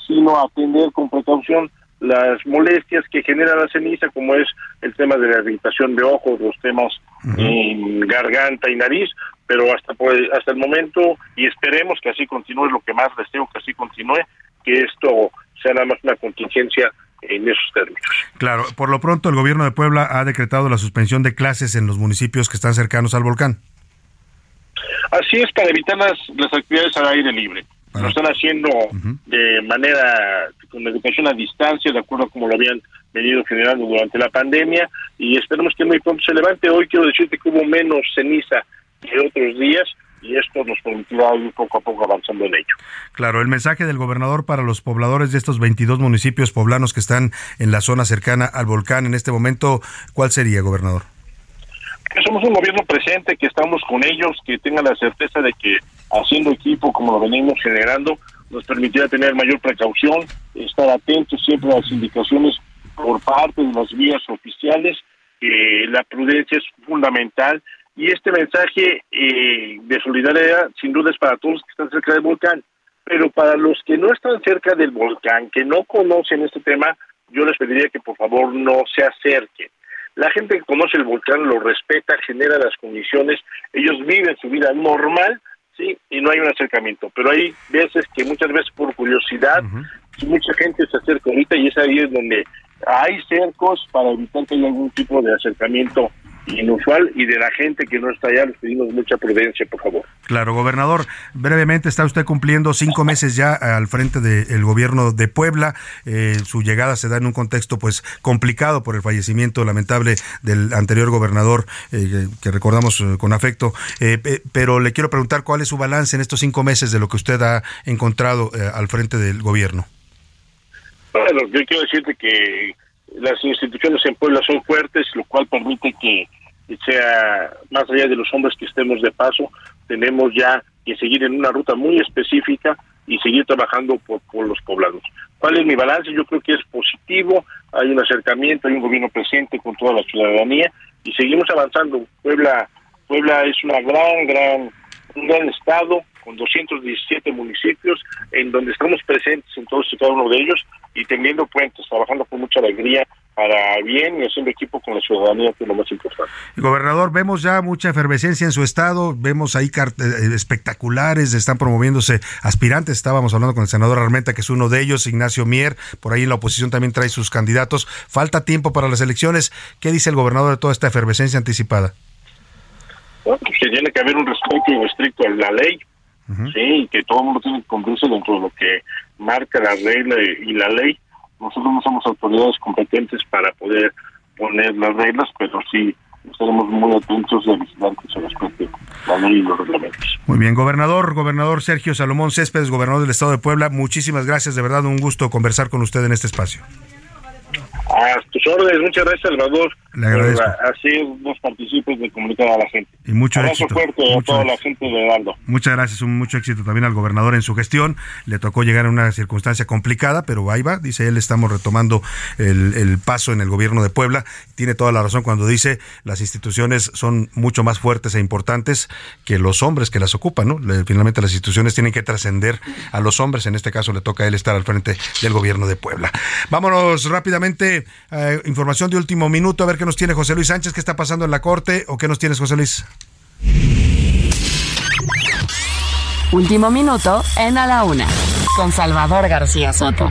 sino atender con precaución las molestias que genera la ceniza, como es el tema de la irritación de ojos, los temas en garganta y nariz, pero hasta hasta el momento, y esperemos que así continúe, lo que más deseo que así continúe, que esto sea nada más una contingencia en esos términos. Claro, por lo pronto el gobierno de Puebla ha decretado la suspensión de clases en los municipios que están cercanos al volcán. Así es, para evitar las, las actividades al aire libre. Lo están haciendo de manera con educación a distancia, de acuerdo a como lo habían venido generando durante la pandemia, y esperemos que muy pronto se levante. Hoy quiero decirte que hubo menos ceniza que otros días, y esto nos permitirá ir poco a poco avanzando en ello. Claro, el mensaje del gobernador para los pobladores de estos 22 municipios poblanos que están en la zona cercana al volcán en este momento, ¿cuál sería, gobernador? Que somos un gobierno presente, que estamos con ellos, que tengan la certeza de que haciendo equipo como lo venimos generando nos permitirá tener mayor precaución, estar atentos siempre a las indicaciones por parte de las vías oficiales, que la prudencia es fundamental y este mensaje eh, de solidaridad, sin duda, es para todos los que están cerca del volcán. Pero para los que no están cerca del volcán, que no conocen este tema, yo les pediría que por favor no se acerquen. La gente que conoce el volcán lo respeta, genera las condiciones, ellos viven su vida normal, sí, y no hay un acercamiento. Pero hay veces que muchas veces por curiosidad, mucha gente se acerca ahorita y es ahí donde hay cercos para evitar que haya algún tipo de acercamiento inusual y de la gente que no está allá les pedimos mucha prudencia, por favor. Claro, gobernador, brevemente está usted cumpliendo cinco meses ya al frente del gobierno de Puebla. Eh, su llegada se da en un contexto pues complicado por el fallecimiento lamentable del anterior gobernador eh, que recordamos eh, con afecto. pero le quiero preguntar cuál es su balance en estos cinco meses de lo que usted ha encontrado al frente del gobierno. Bueno, yo quiero decirte que las instituciones en Puebla son fuertes, lo cual permite que sea más allá de los hombres que estemos de paso, tenemos ya que seguir en una ruta muy específica y seguir trabajando por, los poblados. ¿Cuál es mi balance? Yo creo que es positivo, hay un acercamiento, hay un gobierno presente con toda la ciudadanía y seguimos avanzando. Puebla, Puebla es una gran, gran, un gran estado con 217 municipios en donde estamos presentes en todos y cada uno de ellos y teniendo puentes, trabajando con mucha alegría para bien y haciendo equipo con la ciudadanía, que es lo más importante. Gobernador, vemos ya mucha efervescencia en su estado, vemos ahí eh, espectaculares, están promoviéndose aspirantes, estábamos hablando con el senador Armenta, que es uno de ellos, Ignacio Mier, por ahí en la oposición también trae sus candidatos. Falta tiempo para las elecciones. ¿Qué dice el gobernador de toda esta efervescencia anticipada? Bueno, pues que tiene que haber un respeto estricto a la ley, sí, que todo el mundo tiene que cumplirse dentro de lo que marca la regla y la ley. Nosotros no somos autoridades competentes para poder poner las reglas, pero sí estaremos muy atentos y vigilantes respecto a la ley y los reglamentos. Muy bien, gobernador, gobernador Sergio Salomón Céspedes, gobernador del Estado de Puebla, muchísimas gracias, de verdad un gusto conversar con usted en este espacio. A tus órdenes, muchas gracias Salvador Le agradezco. Así nos participes de comunicar a la gente. Y mucho Abrazo éxito. fuerte a toda la gente de Heraldo. Muchas gracias, un mucho éxito también al gobernador en su gestión. Le tocó llegar a una circunstancia complicada, pero ahí va, dice él, estamos retomando el, el paso en el gobierno de Puebla. Tiene toda la razón cuando dice las instituciones son mucho más fuertes e importantes que los hombres que las ocupan, ¿no? Finalmente las instituciones tienen que trascender a los hombres, en este caso le toca a él estar al frente del gobierno de Puebla. Vámonos rápidamente, eh, información de último minuto, a ver qué nos tiene José Luis Sánchez, qué está pasando en la corte o qué nos tienes José Luis. Último minuto en A la Una, con Salvador García Soto.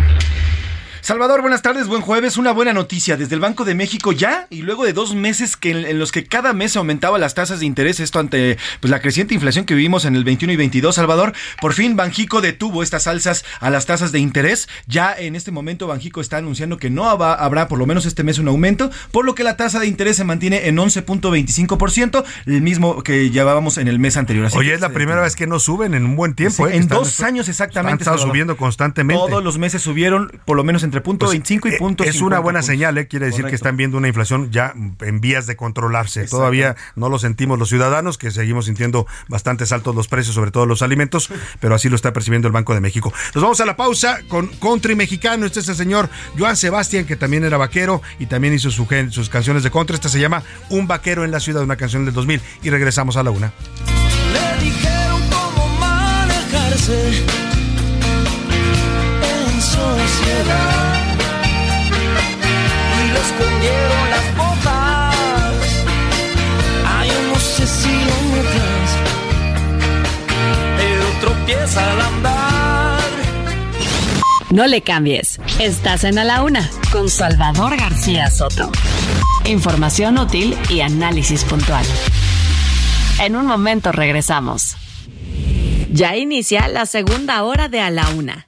Salvador, buenas tardes, buen jueves. Una buena noticia desde el Banco de México ya y luego de dos meses que en, en los que cada mes aumentaba las tasas de interés, esto ante pues, la creciente inflación que vivimos en el 21 y 22, Salvador, por fin Banjico detuvo estas alzas a las tasas de interés. Ya en este momento Banjico está anunciando que no habrá, habrá por lo menos este mes un aumento, por lo que la tasa de interés se mantiene en 11.25%, el mismo que llevábamos en el mes anterior. Así Oye, que es la se primera vez que no suben en un buen tiempo. Sí, ¿eh? en dos años exactamente. Han estado Salvador. subiendo constantemente. Todos los meses subieron por lo menos entre punto Pues, 25 y eh, punto Es 50 una buena puntos. señal, ¿eh? quiere decir que están viendo una inflación ya en vías de controlarse. Todavía no lo sentimos los ciudadanos, que seguimos sintiendo bastantes altos los precios, sobre todo los alimentos, pero así lo está percibiendo el Banco de México. Nos vamos a la pausa con country mexicano. Este es el señor Joan Sebastián, que también era vaquero y también hizo su gen- sus canciones de country. Esta se llama Un vaquero en la ciudad, una canción del 2000. Y regresamos a la una. Le dijeron cómo manejarse no andar. No le cambies. Estás en A la Una, con Salvador García Soto. Información útil y análisis puntual. En un momento regresamos. Ya inicia la segunda hora de A la Una,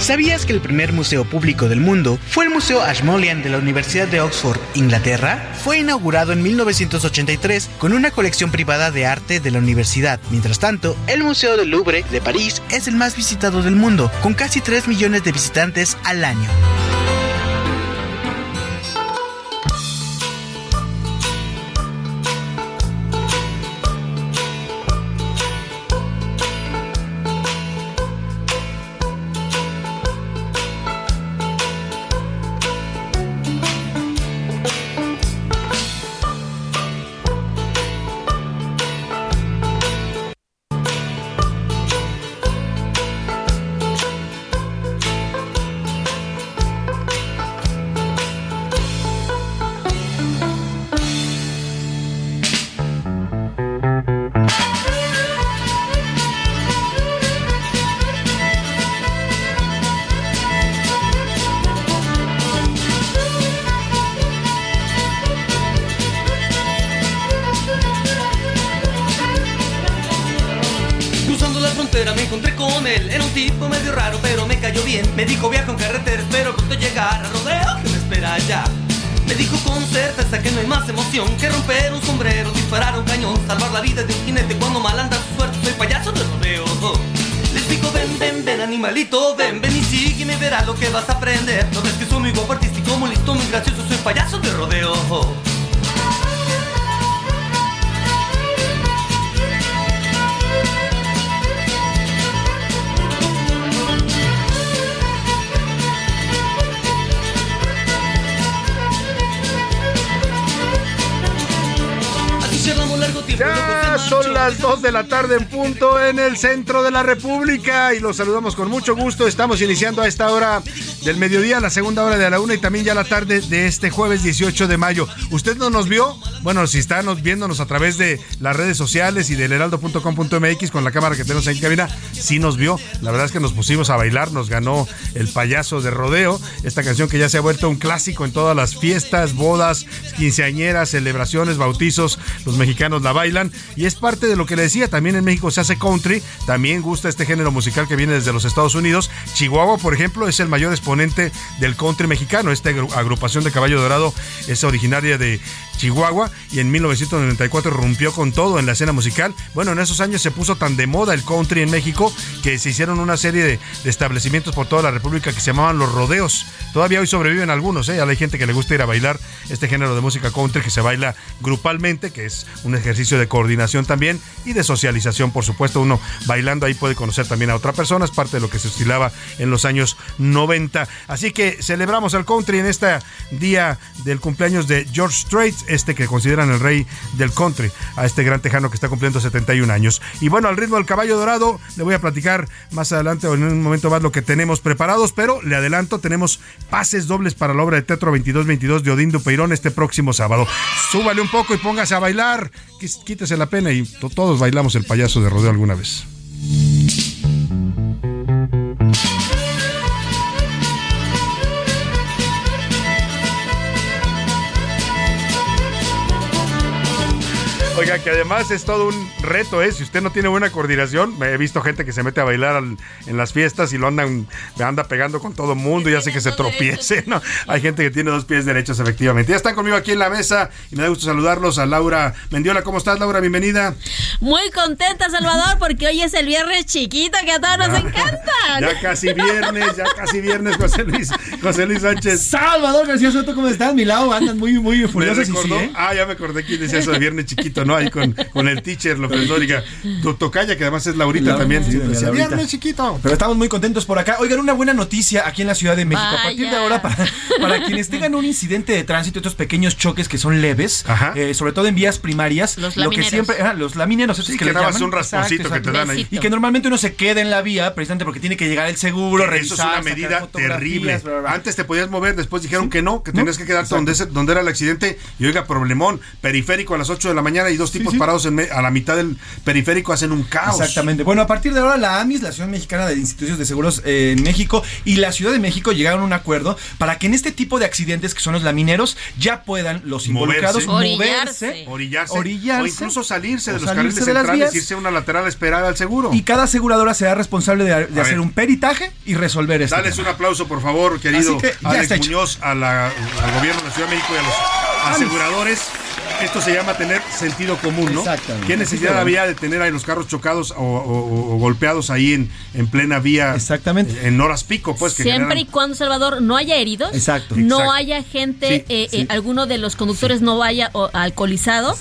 ¿Sabías que el primer museo público del mundo fue el Museo Ashmolean de la Universidad de Oxford, Inglaterra? Fue inaugurado en 1983 con una colección privada de arte de la universidad. Mientras tanto, el Museo del Louvre de París es el más visitado del mundo, con casi 3 millones de visitantes al año. Centro de la República y los saludamos con mucho gusto. Estamos iniciando a esta hora del mediodía, la segunda hora de la una y también ya la tarde de este jueves 18 de mayo. ¿Usted no nos vio? Bueno, si está nos- viéndonos a través de las redes sociales y del heraldo.com.mx con la cámara que tenemos en cabina, sí nos vio. La verdad es que nos pusimos a bailar, nos ganó el payaso de rodeo, esta canción que ya se ha vuelto un clásico en todas las fiestas, bodas, quinceañeras, celebraciones, bautizos, los mexicanos la bailan y es parte de lo que le decía, también en México se hace country, también gusta este género musical que viene desde los Estados Unidos. Chihuahua, por ejemplo, es el mayor exponente del country mexicano. Esta agrupación de Caballo Dorado es originaria de Chihuahua y en 1994 rompió con todo en la escena musical. Bueno, en esos años se puso tan de moda el country en México que se hicieron una serie de, establecimientos por toda la República que se llamaban los rodeos. Todavía hoy sobreviven algunos, ¿eh? hay gente que le gusta ir a bailar este género de música country que se baila grupalmente, que es un ejercicio de coordinación también y de socialización, por supuesto. Uno bailando ahí puede conocer también a otra persona, es parte de lo que se estilaba en los años 90. Así que celebramos el country en este día del cumpleaños de George Strait, este que consideran el rey del country, a este gran tejano que está cumpliendo 71 años. Y bueno, al ritmo del caballo dorado, le voy a platicar más adelante o en un momento más lo que tenemos preparados, pero le adelanto, tenemos pases dobles para la obra de teatro 2222 de Odín Dupeirón este próximo sábado. Súbale un poco y póngase a bailar, quítese la pena y todos bailamos el payaso de rodeo alguna vez. Oiga, que además es todo un reto, ¿eh? Si usted no tiene buena coordinación, he visto gente que se mete a bailar en las fiestas y lo andan, anda pegando con todo el mundo y hace que se tropiece, ¿no? Hay gente que tiene dos pies derechos, efectivamente. Ya están conmigo aquí en la mesa y me da gusto saludarlos a Laura Mendiola. ¿Cómo estás, Laura? Bienvenida. Muy contenta, Salvador, porque hoy es el viernes chiquito que a todos nos encanta. Ya casi viernes, ya casi viernes, José Luis, José Luis Sánchez. Salvador García Soto, ¿cómo estás? Mi lado andan muy, muy furiosos. ¿eh? Ah, ya me acordé quién decía eso de viernes chiquito, ¿no? Ahí con, con el teacher López Dóriga. Tu tocaya, que además es Laurita también. Sí, chiquito. Pero estamos muy contentos por acá. Oigan, una buena noticia aquí en la Ciudad de México. A partir de ahora, para, para quienes tengan un incidente de tránsito, estos pequeños choques que son leves, eh, sobre todo en vías primarias, los lo que siempre, los lamineros, sí, que, que le llaman. un rasponcito que te dan ahí. Y que normalmente uno se queda en la vía, precisamente porque tiene que llegar el seguro, revisar. Eso es una medida terrible. Antes te podías mover, después dijeron que no, que tenías que quedarte donde, donde era el accidente. Y oiga, problemón, periférico a las 8 de la mañana y dos tipos parados en a la mitad del periférico hacen un caos. Exactamente. Bueno, a partir de ahora la AMIS, la Asociación Mexicana de Instituciones de Seguros eh, en México y la Ciudad de México llegaron a un acuerdo para que en este tipo de accidentes que son los lamineros ya puedan los involucrados moverse, orillarse, orillarse, o incluso salirse de los carriles centrales, irse a una lateral a esperar al seguro. Y cada aseguradora será responsable de, hacer un peritaje y resolver esto. Dales un aplauso, por favor, querido Alex Muñoz, al gobierno de la Ciudad de México y a los aseguradores esto se llama tener sentido común, ¿no? Exactamente. ¿Qué necesidad había de tener ahí los carros chocados o, golpeados ahí en, en, plena vía? Exactamente. En horas pico, pues. Que Siempre y cuando, Salvador, no haya heridos. Exacto. No haya gente, eh, eh, alguno de los conductores no vaya alcoholizado.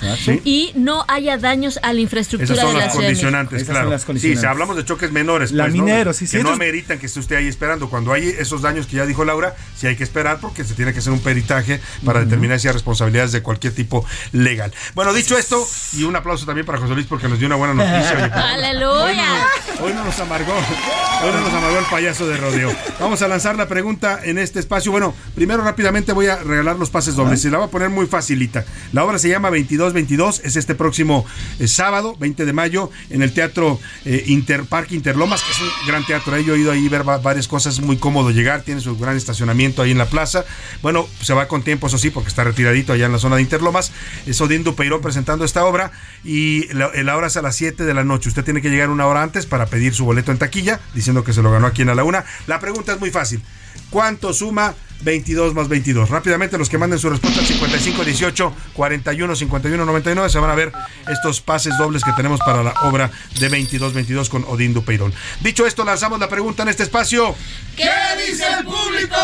Y no haya daños a la infraestructura Esas son de las condicionantes, claro. Las condicionantes. Sí, si hablamos de choques menores. La pues, sí, sí. Que no ameritan que esté usted ahí esperando. Cuando hay esos daños que ya dijo Laura, sí hay que esperar porque se tiene que hacer un peritaje para determinar si hay responsabilidades de cualquier tipo legal. Bueno, dicho esto, y un aplauso también para José Luis porque nos dio una buena noticia. ¡Aleluya! Hoy no, nos amargó, hoy no nos amargó el payaso de rodeo. Vamos a lanzar la pregunta en este espacio. Bueno, primero rápidamente voy a regalar los pases dobles. Se la voy a poner muy facilita. La obra se llama 2222, es este próximo eh, sábado, 20 de mayo, en el Teatro eh, Interparque Interlomas, que es un gran teatro. He oído ahí ver varias cosas, es muy cómodo llegar, tiene su gran estacionamiento ahí en la plaza. Bueno, se va con tiempo, eso sí, porque está retiradito allá en la zona de Interlomas. Es Odindo Peirón presentando esta obra y la, hora es a las 7 de la noche. Usted tiene que llegar una hora antes para pedir su boleto en taquilla, diciendo que se lo ganó aquí en la una. La pregunta es muy fácil. ¿Cuánto suma 22 más 22. Rápidamente los que manden su respuesta al 55 18 41 51 99 se van a ver estos pases dobles que tenemos para la obra de 22 22 con Odín Dupeirón. Dicho esto, lanzamos la pregunta en este espacio. ¿Qué dice el público?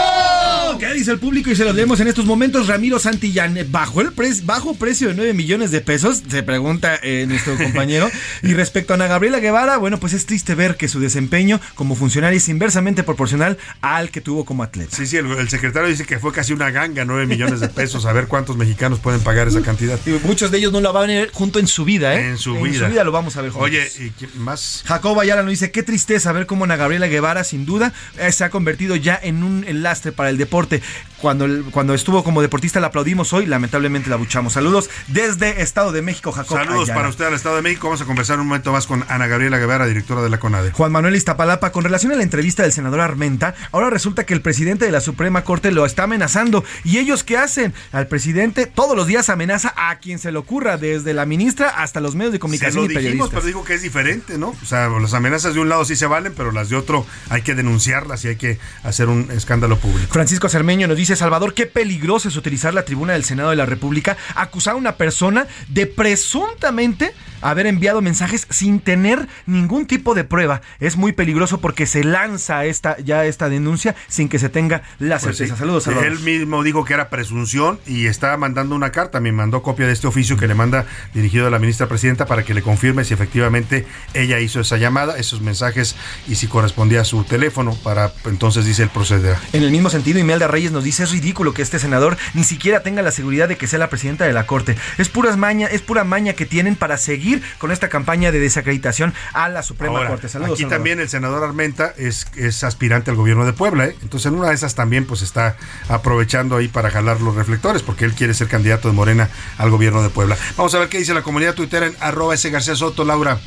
¿Qué dice el público? Y se los leemos en estos momentos. Ramiro Santillán, bajo el bajo precio de 9 millones de pesos, se pregunta eh, nuestro compañero. y respecto a Ana Gabriela Guevara, bueno, pues es triste ver que su desempeño como funcionario es inversamente proporcional al que tuvo como atleta. Sí, sí, el, el secretario dice que fue casi una ganga, 9 millones de pesos, a ver cuántos mexicanos pueden pagar esa cantidad. Y muchos de ellos no lo van a ver junto en su vida, ¿eh? En su vida. En su vida lo vamos a ver juntos. Oye, ¿y más? Jacob Ayala nos dice, qué tristeza ver cómo Ana Gabriela Guevara, sin duda, eh, se ha convertido ya en un lastre para el deporte. Cuando, cuando estuvo como deportista la aplaudimos hoy, lamentablemente la buchamos. Saludos desde Estado de México, Jacob. Saludos para usted al Estado de México. Vamos a conversar un momento más con Ana Gabriela Guevara, directora de la CONADE. Juan Manuel Iztapalapa, con relación a la entrevista del senador Armenta, ahora resulta que el presidente de la Suprema Corte lo está amenazando. ¿Y ellos qué hacen? Al presidente todos los días amenaza a quien se le ocurra, desde la ministra hasta los medios de comunicación se lo y dijimos, pero digo que es diferente, ¿no? O sea, las amenazas de un lado sí se valen, pero las de otro hay que denunciarlas y hay que hacer un escándalo público. Francisco Cermeño nos dice, Salvador, qué peligroso es utilizar la tribuna del Senado de la República, acusar a una persona de presuntamente haber enviado mensajes sin tener ningún tipo de prueba. Es muy peligroso porque se lanza esta, ya esta denuncia sin que se tenga la Pues certeza. sí. Saludos, Salvador. Él mismo dijo que era presunción y está mandando una carta. Me mandó copia de este oficio que le manda dirigido a la ministra presidenta para que le confirme si efectivamente ella hizo esa llamada, esos mensajes y si correspondía a su teléfono para entonces dice el proceder. En el mismo sentido, Imelda Reyes nos dice, es ridículo que este senador ni siquiera tenga la seguridad de que sea la presidenta de la Corte. Es puras maña, es pura maña que tienen para seguir con esta campaña de desacreditación a la Suprema Ahora, Corte. Saludos, aquí Salvador. también el senador Armenta es, es aspirante al gobierno de Puebla, ¿eh? entonces en una de esas también pues está aprovechando ahí para jalar los reflectores porque él quiere ser candidato de Morena al gobierno de Puebla. Vamos a ver qué dice la comunidad tuitera en arroba ese García Soto, Laura.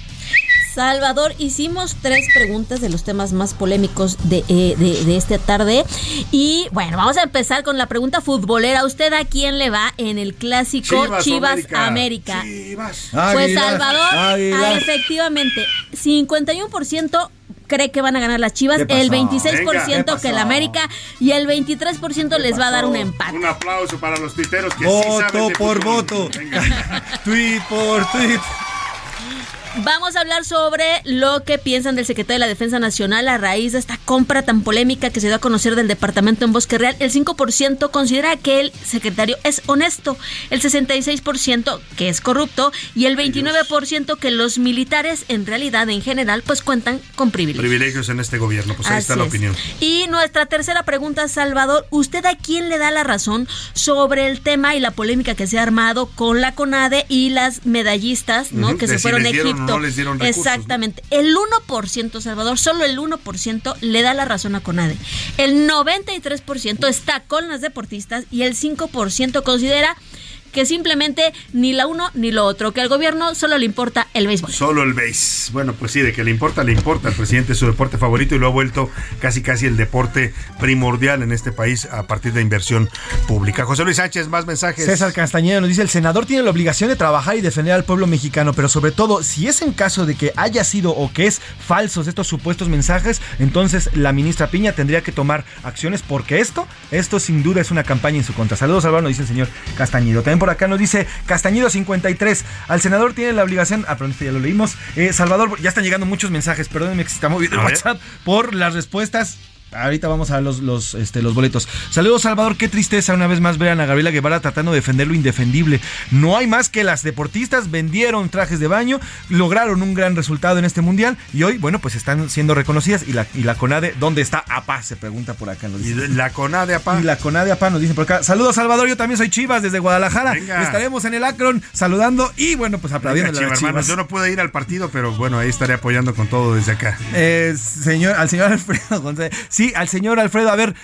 Salvador, hicimos tres preguntas de los temas más polémicos de, eh, de, de esta tarde. Y bueno, vamos a empezar con la pregunta futbolera. ¿Usted a quién le va en el clásico Chivas, Chivas, América. América? Chivas. Pues Salvador, águilas. ah, efectivamente, 51% cree que van a ganar las Chivas, el 26% Venga, ¿qué pasó? que el América y el 23% les va a dar un empate. Un aplauso para los tuiteros que sí Voto saben de por fútbol. voto. tweet por tweet. Vamos a hablar sobre lo que piensan del secretario de la Defensa Nacional a raíz de esta compra tan polémica que se dio a conocer del departamento en Bosque Real. El 5% considera que el secretario es honesto, el 66% que es corrupto y el 29% que los militares en realidad en general pues cuentan con privilegios. Privilegios en este gobierno, pues ahí está la es. opinión. Y nuestra tercera pregunta, Salvador, ¿usted a quién le da la razón sobre el tema y la polémica que se ha armado con la CONADE y las medallistas, ¿no? Que de se si fueron a Egipto? No les dieron recursos, ¿no? Exactamente. El 1%, Salvador, solo el 1% le da la razón a CONADE. El 93% está con las deportistas y el 5% considera que simplemente ni la uno ni lo otro, que al gobierno solo le importa el béisbol. Solo el base. Bueno, pues sí, de que le importa, le importa. El presidente es su deporte favorito y lo ha vuelto casi casi el deporte primordial en este país a partir de inversión pública. José Luis Sánchez, más mensajes. César Castañeda nos dice, el senador tiene la obligación de trabajar y defender al pueblo mexicano, pero sobre todo, si es en caso de que haya sido o que es falsos estos supuestos mensajes, entonces la ministra Piña tendría que tomar acciones porque esto, esto sin duda es una campaña en su contra. Saludos, Álvaro, nos dice el señor Castañedo. También por acá nos dice Castañedo 53, al senador tiene la obligación, ah, perdón, este ya lo leímos. Eh, Salvador, ya están llegando muchos mensajes, perdónenme que se está moviendo el. WhatsApp por las respuestas Ahorita vamos a ver los, los, este, los boletos. Saludos, Salvador. Qué tristeza una vez más ver a Ana Gabriela Guevara tratando de defender lo indefendible. No hay más que las deportistas vendieron trajes de baño, lograron un gran resultado en este mundial y hoy, bueno, pues están siendo reconocidas. Y la, y la CONADE, ¿dónde está APA? Se pregunta por acá. Nos Y la CONADE APA. Y la CONADE APA nos dice por acá. Saludos, Salvador. Yo también soy Chivas desde Guadalajara. Venga. Estaremos en el Akron saludando y, bueno, pues aplaudiendo Venga, a las hermanos, Chivas. yo no pude ir al partido, pero bueno, ahí estaré apoyando con todo desde acá. Eh, señor, al señor Alfredo González. Sí, al señor Alfredo, a ver,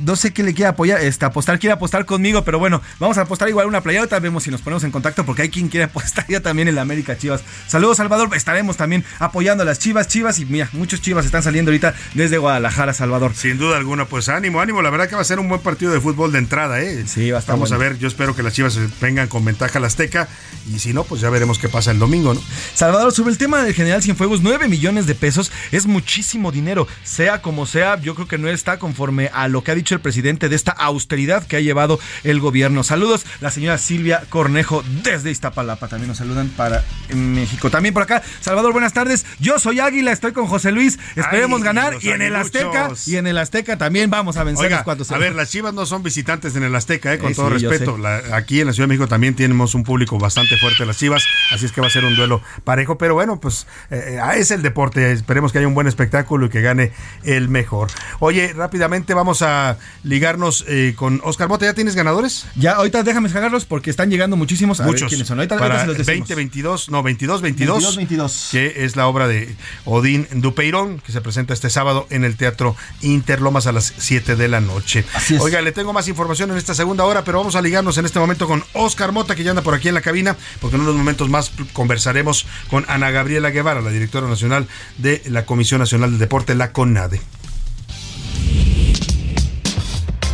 no sé qué le quiere apoyar, este, apostar, quiere apostar conmigo, pero bueno, vamos a apostar igual una playa, ahorita vemos si nos ponemos en contacto, porque hay quien quiere apostar ya también en la América Chivas. Saludos, Salvador, estaremos también apoyando a las Chivas, Chivas, y mira, muchos Chivas están saliendo ahorita desde Guadalajara, Salvador. Sin duda alguna, pues ánimo, ánimo. La verdad que va a ser un buen partido de fútbol de entrada, ¿eh? Sí, va a estar Vamos bueno. a ver, yo espero que las chivas vengan con ventaja al Azteca y si no, pues ya veremos qué pasa el domingo, ¿no? Salvador, sobre el tema del General Cienfuegos, 9 millones de pesos es muchísimo dinero. Sea como sea, yo creo que no está conforme a lo que ha dicho el presidente de esta austeridad que ha llevado el gobierno. Saludos, la señora Silvia Cornejo desde Iztapalapa. También nos saludan para México. También por acá, Salvador, buenas tardes. Yo soy Águila, estoy con José Luis. Esperemos Ay, ganar. Y en el Azteca, y en el Azteca también vamos a vencer Oiga, cuando a ver, las chivas no son visitantes en el Azteca, ¿eh? con Eh, todo sí, respeto. La- aquí en la Ciudad de México también tenemos un público bastante fuerte las chivas, así es que va a ser un duelo parejo. Pero bueno, pues eh, eh, es el deporte. Esperemos que haya un buen espectáculo y que gane el mejor. Mejor. Oye, rápidamente vamos a ligarnos eh, con Oscar Mota. ¿Ya tienes ganadores? Ya, ahorita déjame sacarlos porque están llegando muchísimos. A ver Muchos. quiénes son. Ahorita, Para ahorita se los decimos. 2022, no, 22, 22, 22, 22. Que es la obra de Odín Dupeirón, que se presenta este sábado en el Teatro Interlomas a las 7 de la noche. Así es. Oiga, le tengo más información en esta segunda hora, pero vamos a ligarnos en este momento con Oscar Mota, que ya anda por aquí en la cabina, porque en unos momentos más conversaremos con Ana Gabriela Guevara, la directora nacional de la Comisión Nacional del Deporte, la CONADE.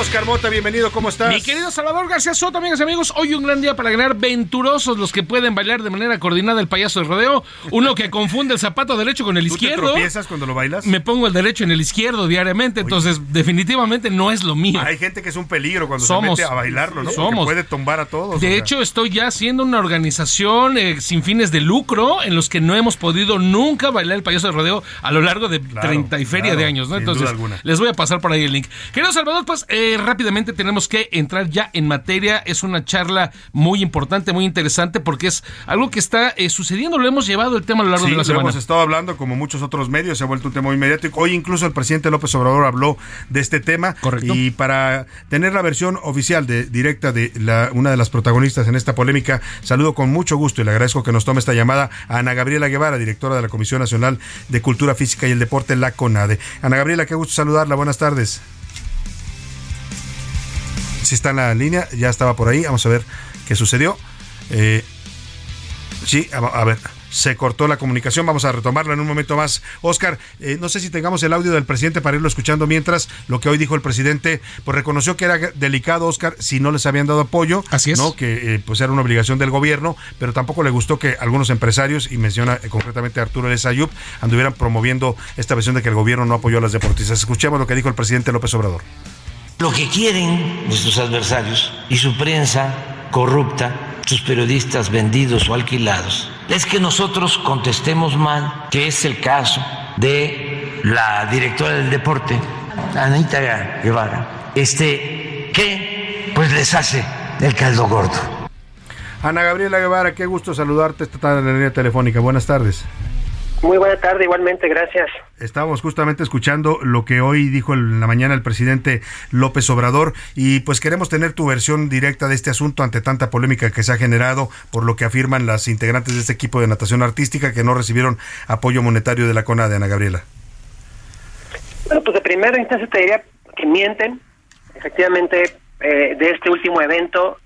Oscar Mota, bienvenido, ¿cómo estás? Mi querido Salvador García Soto, amigas y amigos, hoy un gran día para ganar venturosos los que pueden bailar de manera coordinada el payaso de rodeo. Uno que confunde el zapato derecho con el ¿Tú te izquierdo. tropiezas cuando lo bailas? Me pongo el derecho en el izquierdo diariamente, entonces definitivamente no es lo mío. Hay gente que es un peligro cuando Somos. se mete a bailarlo, ¿no? Porque Somos. puede tumbar a todos. o De sea. hecho, estoy ya haciendo una organización eh, sin fines de lucro en los que no hemos podido nunca bailar el payaso de rodeo a lo largo de 30 y feria claro, de años, ¿no? sin Entonces, duda alguna. les voy a pasar por ahí el link. Querido Salvador, pues eh, rápidamente tenemos que entrar ya en materia. Es una charla muy importante, muy interesante, porque es algo que está eh, sucediendo. Lo hemos llevado el tema a lo largo Sí, de la lo semana. hemos estado hablando como muchos otros medios, se ha vuelto un tema muy mediático. Hoy incluso el presidente López Obrador habló de este tema. Correcto. Y para tener la versión oficial de directa de la, una de las protagonistas en esta polémica, saludo con mucho gusto y le agradezco que nos tome esta llamada a Ana Gabriela Guevara, directora de la Comisión Nacional de Cultura Física y el Deporte, la CONADE. Ana Gabriela, qué gusto saludarla. Buenas tardes. Si está en la línea, ya estaba por ahí. Vamos a ver qué sucedió. Eh, Sí, a, a ver, se cortó la comunicación, vamos a retomarla en un momento más. Oscar, eh, no sé si tengamos el audio del presidente para irlo escuchando mientras lo que hoy dijo el presidente, pues reconoció que era delicado, Oscar, si no les habían dado apoyo, Así es. ¿no? que eh, pues era una obligación del gobierno, pero tampoco le gustó que algunos empresarios, y menciona eh, concretamente a Arturo Ayub, anduvieran promoviendo esta versión de que el gobierno no apoyó a las deportistas. Escuchemos lo que dijo el presidente López Obrador. Lo que quieren nuestros adversarios y su prensa corrupta, sus periodistas vendidos o alquilados, es que nosotros contestemos mal, que es el caso de la directora del deporte, Anita Guevara, este, que pues les hace el caldo gordo. Ana Gabriela Guevara, qué gusto saludarte esta tarde en la línea telefónica. Buenas tardes. Muy buena tarde, igualmente, gracias. Estábamos justamente escuchando lo que hoy dijo en la mañana el presidente López Obrador y pues queremos tener tu versión directa de este asunto ante tanta polémica que se ha generado por lo que afirman las integrantes de este equipo de natación artística que no recibieron apoyo monetario de la CONADE, Ana Gabriela. Bueno, pues de primera instancia te diría que mienten. Efectivamente, eh, de este último evento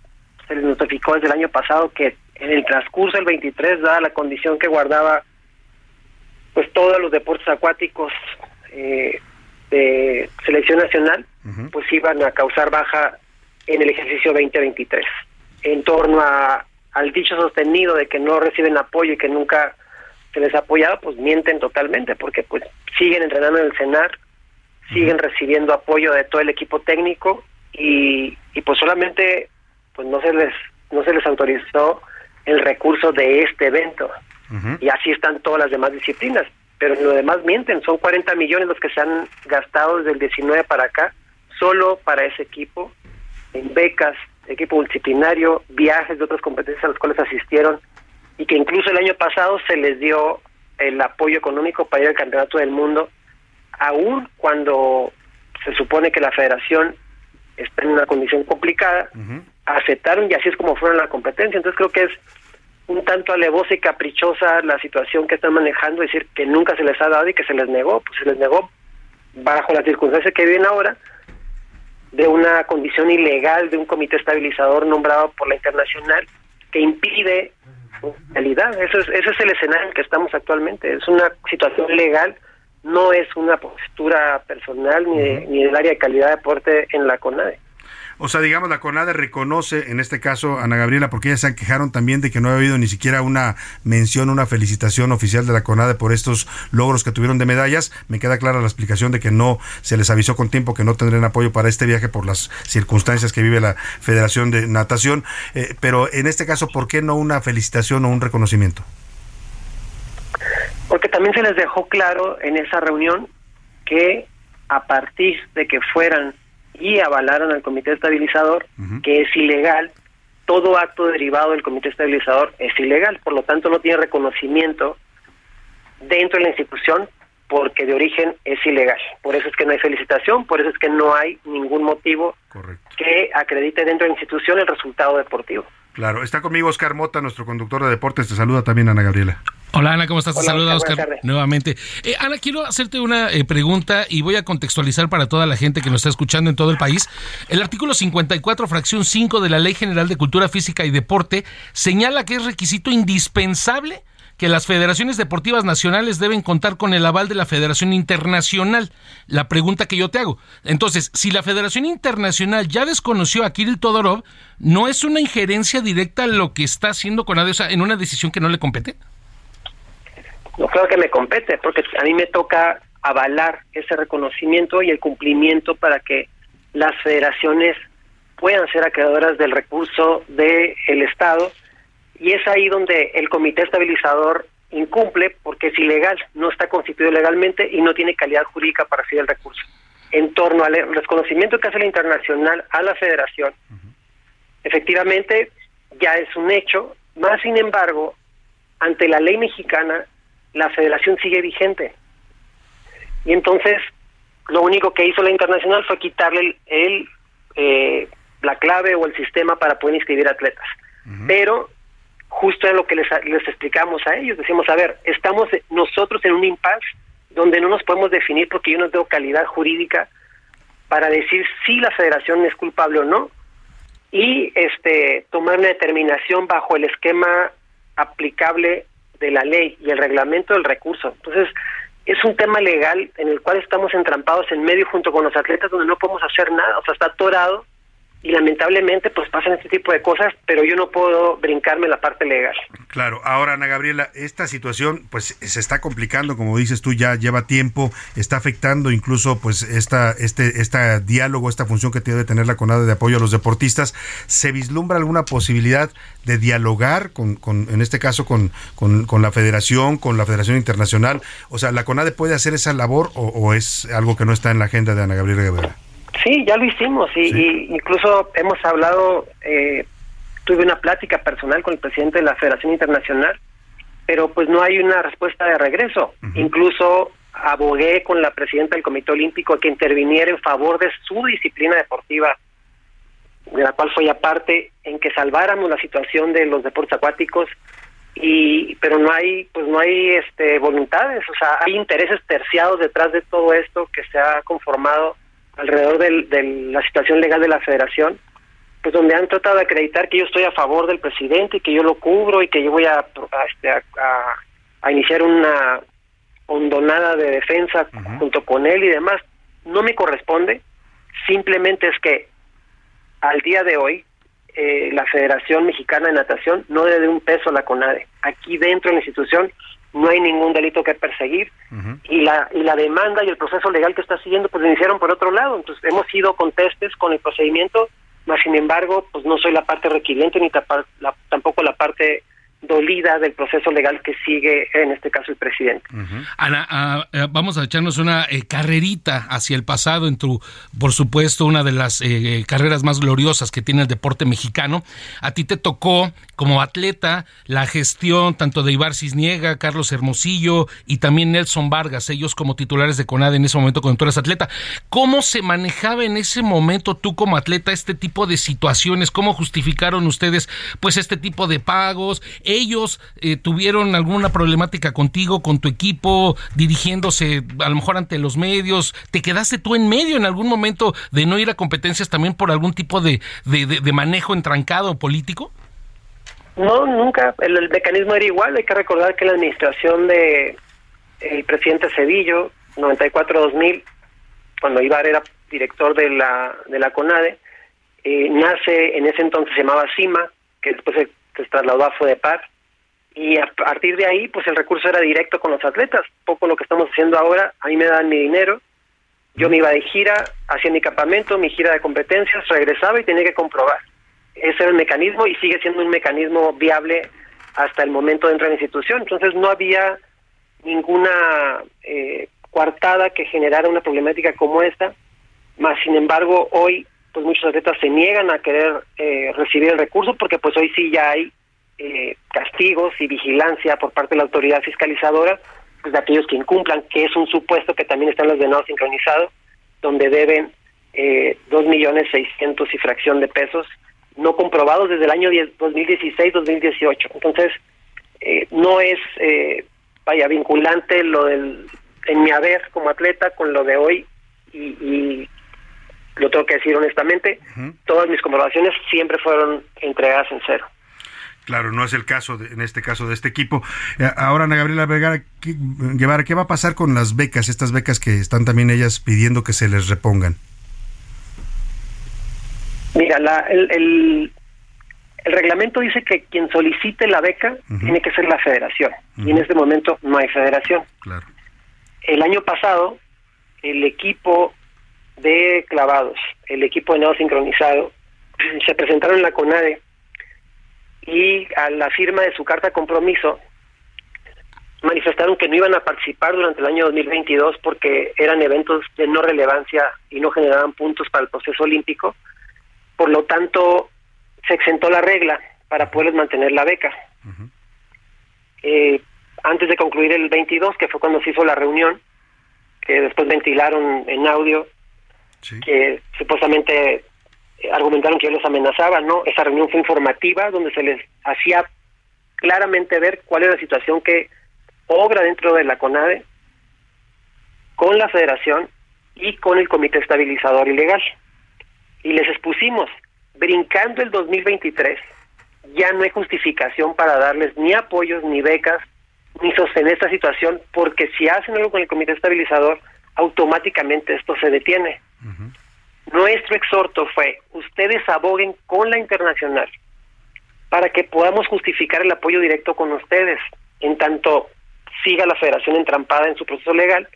se les notificó desde el año pasado que en el transcurso del 23, dada la condición que guardaba pues todos los deportes acuáticos eh, de selección nacional, pues iban a causar baja en el ejercicio 2023. En torno a, al dicho sostenido de que no reciben apoyo y que nunca se les ha apoyado, pues mienten totalmente, porque pues siguen entrenando en el CENAR, siguen recibiendo apoyo de todo el equipo técnico y, y pues solamente pues no se les no se les autorizó el recurso de este evento y así están todas las demás disciplinas. Pero lo demás mienten son 40 millones los que se han gastado desde el 19 para acá solo para ese equipo en becas equipo multidisciplinario viajes de otras competencias a las cuales asistieron y que incluso el año pasado se les dio el apoyo económico para ir al campeonato del mundo aún cuando se supone que la federación está en una condición complicada, aceptaron y así es como fueron la competencia. Entonces creo que es un tanto alevosa y caprichosa la situación que están manejando, decir que nunca se les ha dado y que se les negó, pues se les negó bajo las circunstancias que viven ahora, de una condición ilegal de un comité estabilizador nombrado por la internacional que impide realidad. Eso es, ese es el escenario en el que estamos actualmente. Es una situación legal, no es una postura personal ni, de- ni del área de calidad de deporte en la CONADE. O sea, digamos, la CONADE reconoce, en este caso, Ana Gabriela, porque ellas se quejaron también de que no ha habido ni siquiera una mención, una felicitación oficial de la CONADE por estos logros que tuvieron de medallas. Me queda clara la explicación de que no se les avisó con tiempo que no tendrían apoyo para este viaje por las circunstancias que vive la Federación de Natación. Eh, pero en este caso, ¿por qué no una felicitación o un reconocimiento? Porque también se les dejó claro en esa reunión que a partir de que fueran y avalaron al comité estabilizador, que es ilegal todo acto derivado del comité estabilizador es ilegal, por lo tanto no tiene reconocimiento dentro de la institución porque de origen es ilegal. Por eso es que no hay felicitación, por eso es que no hay ningún motivo que acredite dentro de la institución el resultado deportivo. Claro, está conmigo Oscar Mota, nuestro conductor de deportes. Te saluda también Ana Gabriela. Hola Ana, ¿cómo estás? Te Hola, saluda Oscar, nuevamente. Eh, Ana, quiero hacerte una eh, pregunta y voy a contextualizar para toda la gente que nos está escuchando en todo el país. El artículo 54, fracción 5 de la Ley General de Cultura Física y Deporte señala que es requisito indispensable que las federaciones deportivas nacionales deben contar con el aval de la Federación Internacional. La pregunta que yo te hago. Entonces, si la Federación Internacional ya desconoció a Kirill Todorov, ¿no es una injerencia directa lo que está haciendo con sea, en una decisión que no le compete? No creo que me compete, porque a mí me toca avalar ese reconocimiento y el cumplimiento para que las federaciones puedan ser acreedoras del recurso del Estado. Y es ahí donde el comité estabilizador incumple porque es ilegal, no está constituido legalmente y no tiene calidad jurídica para recibir el recurso. En torno al reconocimiento que hace la internacional a la federación, efectivamente ya es un hecho, más sin embargo, ante la ley mexicana, la federación sigue vigente. Y entonces, lo único que hizo la internacional fue quitarle el, el, eh, la clave o el sistema para poder inscribir atletas. Pero justo es lo que les, les explicamos a ellos. Decimos, a ver, estamos nosotros en un impasse donde no nos podemos definir porque yo no tengo calidad jurídica para decir si la federación es culpable o no y este tomar una determinación bajo el esquema aplicable de la ley y el reglamento del recurso. Entonces, es un tema legal en el cual estamos entrampados en medio junto con los atletas donde no podemos hacer nada, o sea, está atorado y lamentablemente pues pasan este tipo de cosas, pero yo no puedo brincarme la parte legal. Claro, ahora Ana Gabriela, esta situación pues se está complicando, como dices tú, ya lleva tiempo, está afectando incluso pues esta este este diálogo, esta función que debe tener la CONADE de apoyo a los deportistas. ¿Se vislumbra alguna posibilidad de dialogar con, con en este caso con, con, con la Federación, con la Federación Internacional? O sea, ¿la CONADE puede hacer esa labor o, o es algo que no está en la agenda de Ana Gabriela Guevara? Sí, ya lo hicimos y, y incluso hemos hablado, eh, tuve una plática personal con el presidente de la Federación Internacional, pero pues no hay una respuesta de regreso. Incluso abogué con la presidenta del Comité Olímpico que interviniera en favor de su disciplina deportiva, de la cual fue aparte, en que salváramos la situación de los deportes acuáticos y pero no hay pues no hay este voluntades o sea hay intereses terciados detrás de todo esto que se ha conformado alrededor del- de la situación legal de la federación, pues donde han tratado de acreditar que yo estoy a favor del presidente y que yo lo cubro y que yo voy a, a, este, a- a- iniciar una hondonada de defensa junto con él y demás. No me corresponde, simplemente es que al día de hoy eh, la Federación Mexicana de Natación no debe un peso a la CONADE. Aquí dentro de la institución no hay ningún delito que perseguir y la y la demanda y el proceso legal que está siguiendo pues lo iniciaron por otro lado. Entonces hemos sido contestes con el procedimiento mas sin embargo pues no soy la parte requiriente ni la- tampoco la parte dolida del proceso legal que sigue en este caso el presidente Ana, ah, eh, vamos a echarnos una eh, carrerita hacia el pasado en tu, por supuesto, una de las eh, eh, carreras más gloriosas que tiene el deporte mexicano. A ti te tocó como atleta la gestión tanto de Ibar Cisniega, Carlos Hermosillo y también Nelson Vargas, ellos como titulares de CONADE en ese momento cuando tú eras atleta. ¿Cómo se manejaba en ese momento tú como atleta este tipo de situaciones? ¿Cómo justificaron ustedes pues este tipo de pagos? ¿Ellos eh, tuvieron alguna problemática contigo, con tu equipo, dirigiéndose a lo mejor ante los medios? ¿Te quedaste tú en medio en algún momento de no ir a competencias también por algún tipo de, de, de- manejo entrancado político? No, nunca. El, el mecanismo era igual. Hay que recordar que la administración de el presidente Cedillo, 94-2000, cuando Ibar era director de la, de la CONADE, eh, nace, en ese entonces se llamaba CIMA, que después se, se trasladó a FODEPAR, y a partir de ahí, pues el recurso era directo con los atletas. Poco lo que estamos haciendo ahora, a mí me dan mi dinero, yo me iba de gira, hacía mi campamento, mi gira de competencias, regresaba y tenía que comprobar. Ese era el mecanismo y sigue siendo un mecanismo viable hasta el momento de la institución. Entonces no había ninguna eh, coartada que generara una problemática como esta, más sin embargo hoy pues muchos atletas se niegan a querer eh, recibir el recurso porque pues hoy sí ya hay eh, castigos y vigilancia por parte de la autoridad fiscalizadora pues, de aquellos que incumplan, que es un supuesto que también está en los de no sincronizado, donde deben eh, dos millones seiscientos y fracción de pesos no comprobados desde el año 2016-2018. Entonces, eh, no es, eh, vaya, vinculante lo del, en mi haber como atleta con lo de hoy y, y lo tengo que decir honestamente, todas mis comprobaciones siempre fueron entregadas en cero. Claro, no es el caso, de- en este caso, de este equipo. Eh, Ahora, Ana Gabriela Vergara, ¿qué, Guevara, ¿qué va a pasar con las becas, estas becas que están también ellas pidiendo que se les repongan? Mira, la, el, el, el reglamento dice que quien solicite la beca tiene que ser la federación. Y en este momento no hay federación. Claro. El año pasado, el equipo de clavados, el equipo de nado sincronizado, se presentaron en la CONADE y a la firma de su carta de compromiso manifestaron que no iban a participar durante el año 2022 porque eran eventos de no relevancia y no generaban puntos para el proceso olímpico. Por lo tanto, se exentó la regla para poderles mantener la beca. Eh, antes de concluir el 22, que fue cuando se hizo la reunión, que después ventilaron en audio, que supuestamente argumentaron que yo los amenazaba, ¿no? Esa reunión fue informativa, donde se les hacía claramente ver cuál era la situación que obra dentro de la CONADE con la federación y con el comité estabilizador ilegal. Y les expusimos, brincando el 2023, ya no hay justificación para darles ni apoyos, ni becas, ni sostener esta situación, porque si hacen algo con el comité estabilizador, automáticamente esto se detiene. Nuestro exhorto fue, ustedes aboguen con la internacional para que podamos justificar el apoyo directo con ustedes, en tanto siga la federación entrampada en su proceso legal,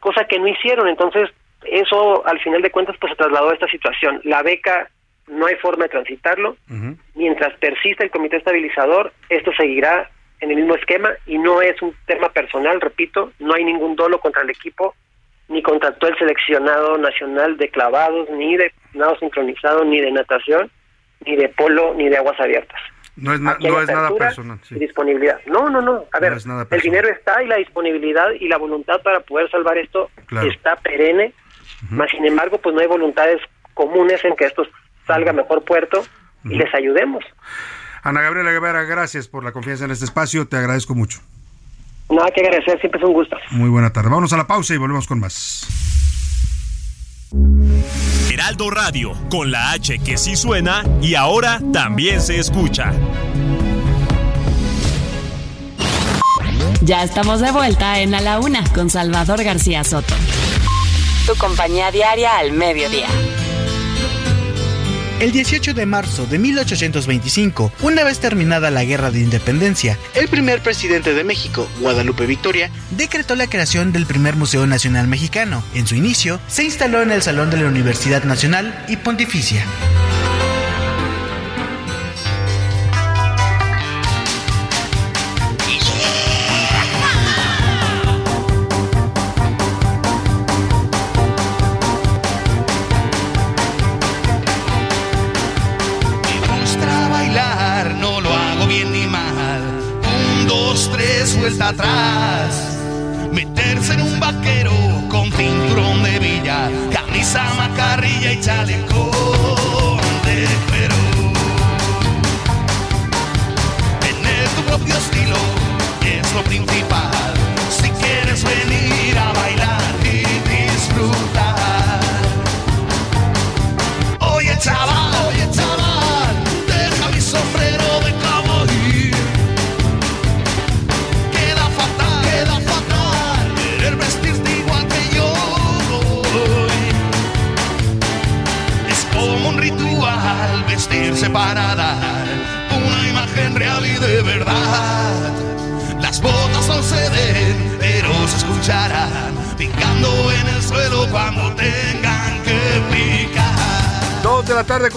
cosa que no hicieron. Entonces, eso al final de cuentas pues se trasladó a esta situación. La beca no hay forma de transitarlo. Mientras persista el comité estabilizador, esto seguirá en el mismo esquema y no es un tema personal, repito, no hay ningún dolo contra el equipo, ni contra todo el seleccionado nacional de clavados, ni de nado sincronizado, ni de natación, ni de polo, ni de aguas abiertas. No es, na- no es nada personal. sí. disponibilidad. No, no, no. A ver, el dinero está y la disponibilidad y la voluntad para poder salvar esto Claro. está perenne. Más sin embargo, pues no hay voluntades comunes en que esto salga mejor puerto y les ayudemos. Ana Gabriela Guevara, gracias por la confianza en este espacio, te agradezco mucho. Nada que agradecer, siempre es un gusto. Muy buena tarde. Vámonos a la pausa y volvemos con más. Heraldo Radio, con la H que sí suena y ahora también se escucha. Ya estamos de vuelta en A la Una con Salvador García Soto. Tu compañía diaria al mediodía. El 18 de marzo de 1825, una vez terminada la Guerra de Independencia, el primer presidente de México, Guadalupe Victoria, decretó la creación del primer Museo Nacional Mexicano. En su inicio, se instaló en el Salón de la Universidad Nacional y Pontificia. Atrás.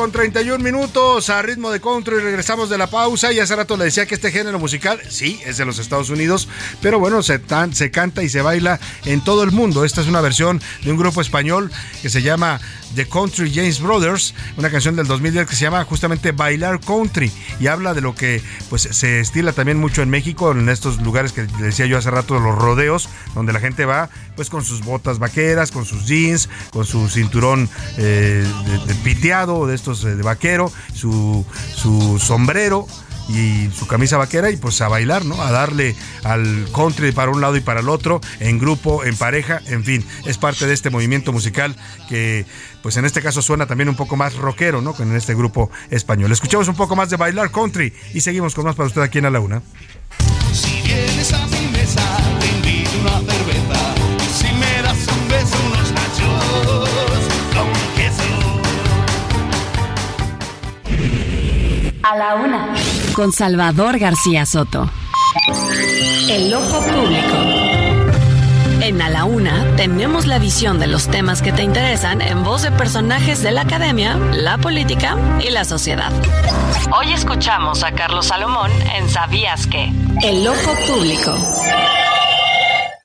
Con 31 minutos a ritmo de country. Regresamos de la pausa y hace rato le decía que este género musical, sí, es de los Estados Unidos, pero bueno, se, se canta y se baila en todo el mundo. Esta es una versión de un grupo español que se llama The Country James Brothers, una canción del 2010 que se llama justamente Bailar Country y habla de lo que pues se estila también mucho en México, en estos lugares que decía yo hace rato, los rodeos, donde la gente va pues con sus botas vaqueras, con sus jeans, con su cinturón eh, de, piteado, de estos eh, de vaquero, su, su sombrero y su camisa vaquera y pues a bailar, ¿no? A darle al country para un lado y para el otro, en grupo, en pareja, en fin, es parte de este movimiento musical que pues en este caso suena también un poco más rockero, ¿no? Con este grupo español. Escuchamos un poco más de Bailar Country y seguimos con más para usted aquí en A la Una. Si vienes a mi mesa, te invito una cerveza. Si me das un beso, unos nachos con queso. A la una. Con Salvador García Soto. El ojo público. En A la Una tenemos la visión de los temas que te interesan en voz de personajes de la academia, la política y la sociedad. Hoy escuchamos a Carlos Salomón en Sabías que. El ojo público.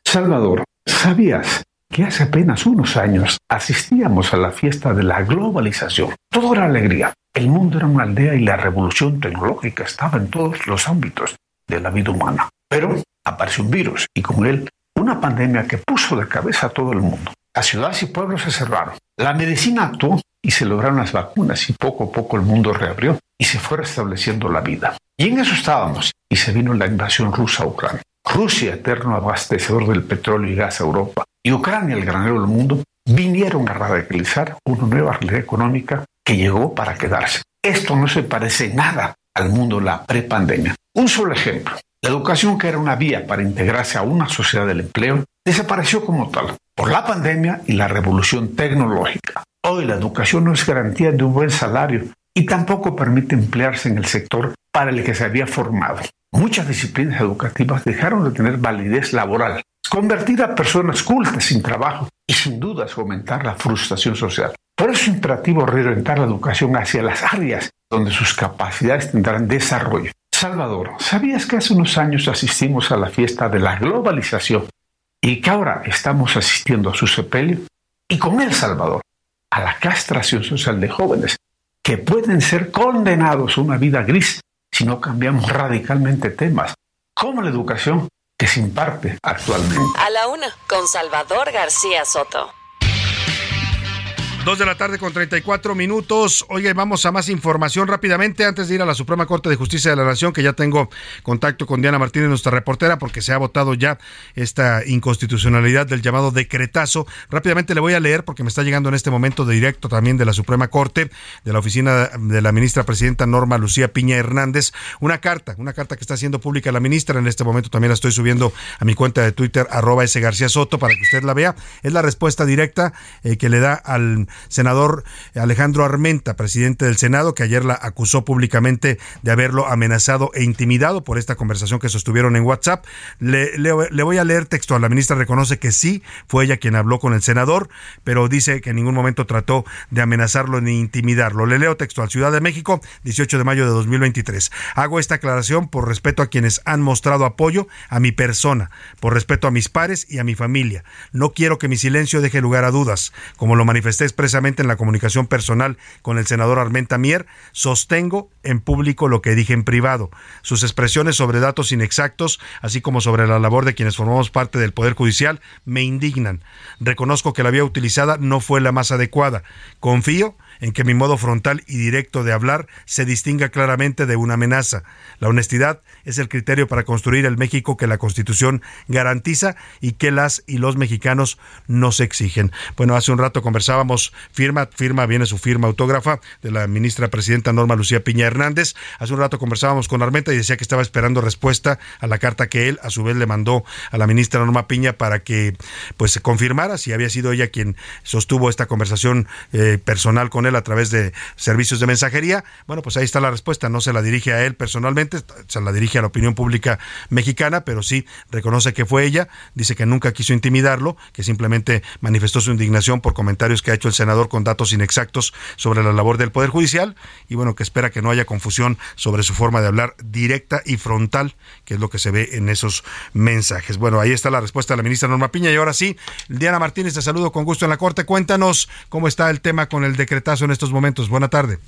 Salvador, ¿sabías que hace apenas unos años asistíamos a la fiesta de la globalización? Todo era alegría. El mundo era una aldea y la revolución tecnológica estaba en todos los ámbitos de la vida humana. Pero apareció un virus y con él una pandemia que puso de cabeza a todo el mundo. Las ciudades y pueblos se cerraron. La medicina actuó y se lograron las vacunas y poco a poco el mundo reabrió y se fue restableciendo la vida. Y en eso estábamos y se vino la invasión rusa a Ucrania. Rusia, eterno abastecedor del petróleo y gas a Europa, y Ucrania, el granero del mundo, vinieron a radicalizar una nueva realidad económica que llegó para quedarse. Esto no se parece nada al mundo de la prepandemia. Un solo ejemplo. La educación, que era una vía para integrarse a una sociedad del empleo, desapareció como tal por la pandemia y la revolución tecnológica. Hoy la educación no es garantía de un buen salario y tampoco permite emplearse en el sector para el que se había formado. Muchas disciplinas educativas dejaron de tener validez laboral, convertir a personas cultas sin trabajo y sin dudas fomentar la frustración social. Por eso es imperativo reorientar la educación hacia las áreas donde sus capacidades tendrán desarrollo. Salvador, ¿sabías que hace unos años asistimos a la fiesta de la globalización y que ahora estamos asistiendo a su sepelio? Y con El Salvador, a la castración social de jóvenes que pueden ser condenados a una vida gris si no cambiamos radicalmente temas, como la educación que se imparte actualmente. A la una, con Salvador García Soto. Dos de la tarde con 34 minutos. Oye, vamos a más información rápidamente antes de ir a la Suprema Corte de Justicia de la Nación, que ya tengo contacto con Diana Martínez, nuestra reportera, porque se ha votado ya esta inconstitucionalidad del llamado decretazo. Rápidamente le voy a leer, porque me está llegando en este momento de directo también de la Suprema Corte, de la oficina de la ministra presidenta Norma Lucía Piña Hernández, una carta, una carta que está haciendo pública la ministra. En este momento también la estoy subiendo a mi cuenta de Twitter, arroba S. García Soto, para que usted la vea. Es la respuesta directa eh, que le da al senador Alejandro Armenta, presidente del Senado, que ayer la acusó públicamente de haberlo amenazado e intimidado por esta conversación que sostuvieron en WhatsApp. Le, le, voy a leer texto. La ministra reconoce que sí, fue ella quien habló con el senador, pero dice que en ningún momento trató de amenazarlo ni intimidarlo. Le leo texto al Ciudad de México, 18 de mayo de 2023. Hago esta aclaración por respeto a quienes han mostrado apoyo a mi persona, por respeto a mis pares y a mi familia. No quiero que mi silencio deje lugar a dudas, como lo manifesté expresamente en la comunicación personal con el senador Armenta Mier, sostengo en público lo que dije en privado. Sus expresiones sobre datos inexactos, así como sobre la labor de quienes formamos parte del Poder Judicial, me indignan. Reconozco que la vía utilizada no fue la más adecuada. Confío en que mi modo frontal y directo de hablar se distinga claramente de una amenaza. La honestidad es el criterio para construir el México que la Constitución garantiza y que las y los mexicanos nos exigen. Bueno, hace un rato conversábamos, firma, firma, viene su firma autógrafa de la ministra presidenta Norma Lucía Piña Hernández. Hace un rato conversábamos con Armenta y decía que estaba esperando respuesta a la carta que él a su vez le mandó a la ministra Norma Piña para que pues se confirmara si había sido ella quien sostuvo esta conversación eh, personal con él a través de servicios de mensajería. Bueno, pues ahí está la respuesta. No se la dirige a él personalmente, se la dirige a la opinión pública mexicana, pero sí reconoce que fue ella. Dice que nunca quiso intimidarlo, que simplemente manifestó su indignación por comentarios que ha hecho el senador con datos inexactos sobre la labor del Poder Judicial y bueno, que espera que no haya confusión sobre su forma de hablar directa y frontal, que es lo que se ve en esos mensajes. Bueno, ahí está la respuesta de la ministra Norma Piña y ahora sí, Diana Martínez, te saludo con gusto en la Corte. Cuéntanos cómo está el tema con el decretazo en estos momentos. Buena tarde.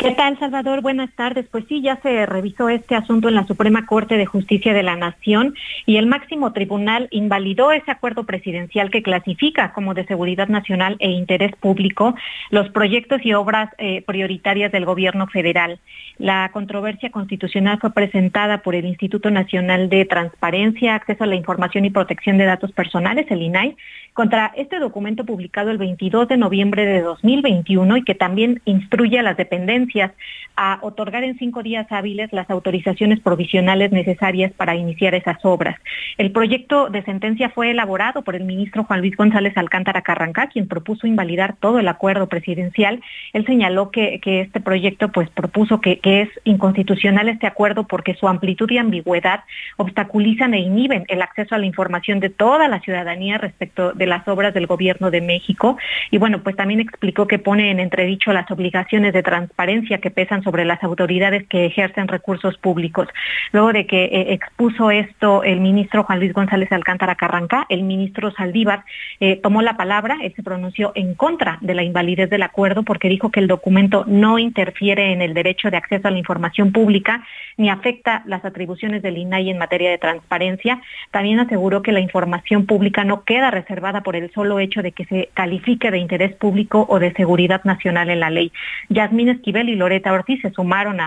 ¿Qué tal, Salvador? Buenas tardes. Pues sí, ya se revisó este asunto en la Suprema Corte de Justicia de la Nación y el máximo tribunal invalidó ese acuerdo presidencial que clasifica como de seguridad nacional e interés público los proyectos y obras eh, prioritarias del gobierno federal. La controversia constitucional fue presentada por el Instituto Nacional de Transparencia, Acceso a la Información y Protección de Datos Personales, el INAI, contra este documento publicado el 22 de noviembre de 2021 y que también instruye a las dependencias a otorgar en cinco días hábiles las autorizaciones provisionales necesarias para iniciar esas obras. El proyecto de sentencia fue elaborado por el ministro Juan Luis González Alcántara Carrancá, quien propuso invalidar todo el acuerdo presidencial. Él señaló que, este proyecto pues propuso que, que es inconstitucional este acuerdo porque su amplitud y ambigüedad obstaculizan e inhiben el acceso a la información de toda la ciudadanía respecto de las obras del gobierno de México. Y bueno, pues también explicó que pone en entredicho las obligaciones de transparencia que pesan sobre las autoridades que ejercen recursos públicos. Luego de que eh, expuso esto el ministro Juan Luis González Alcántara Carranca, el ministro Saldívar eh, tomó la palabra, él se pronunció en contra de la invalidez del acuerdo porque dijo que el documento no interfiere en el derecho de acceso a la información pública ni afecta las atribuciones del INAI en materia de transparencia. También aseguró que la información pública no queda reservada por el solo hecho de que se califique de interés público o de seguridad nacional en la ley. Yasmín Esquivel y Loreta Ortiz se sumaron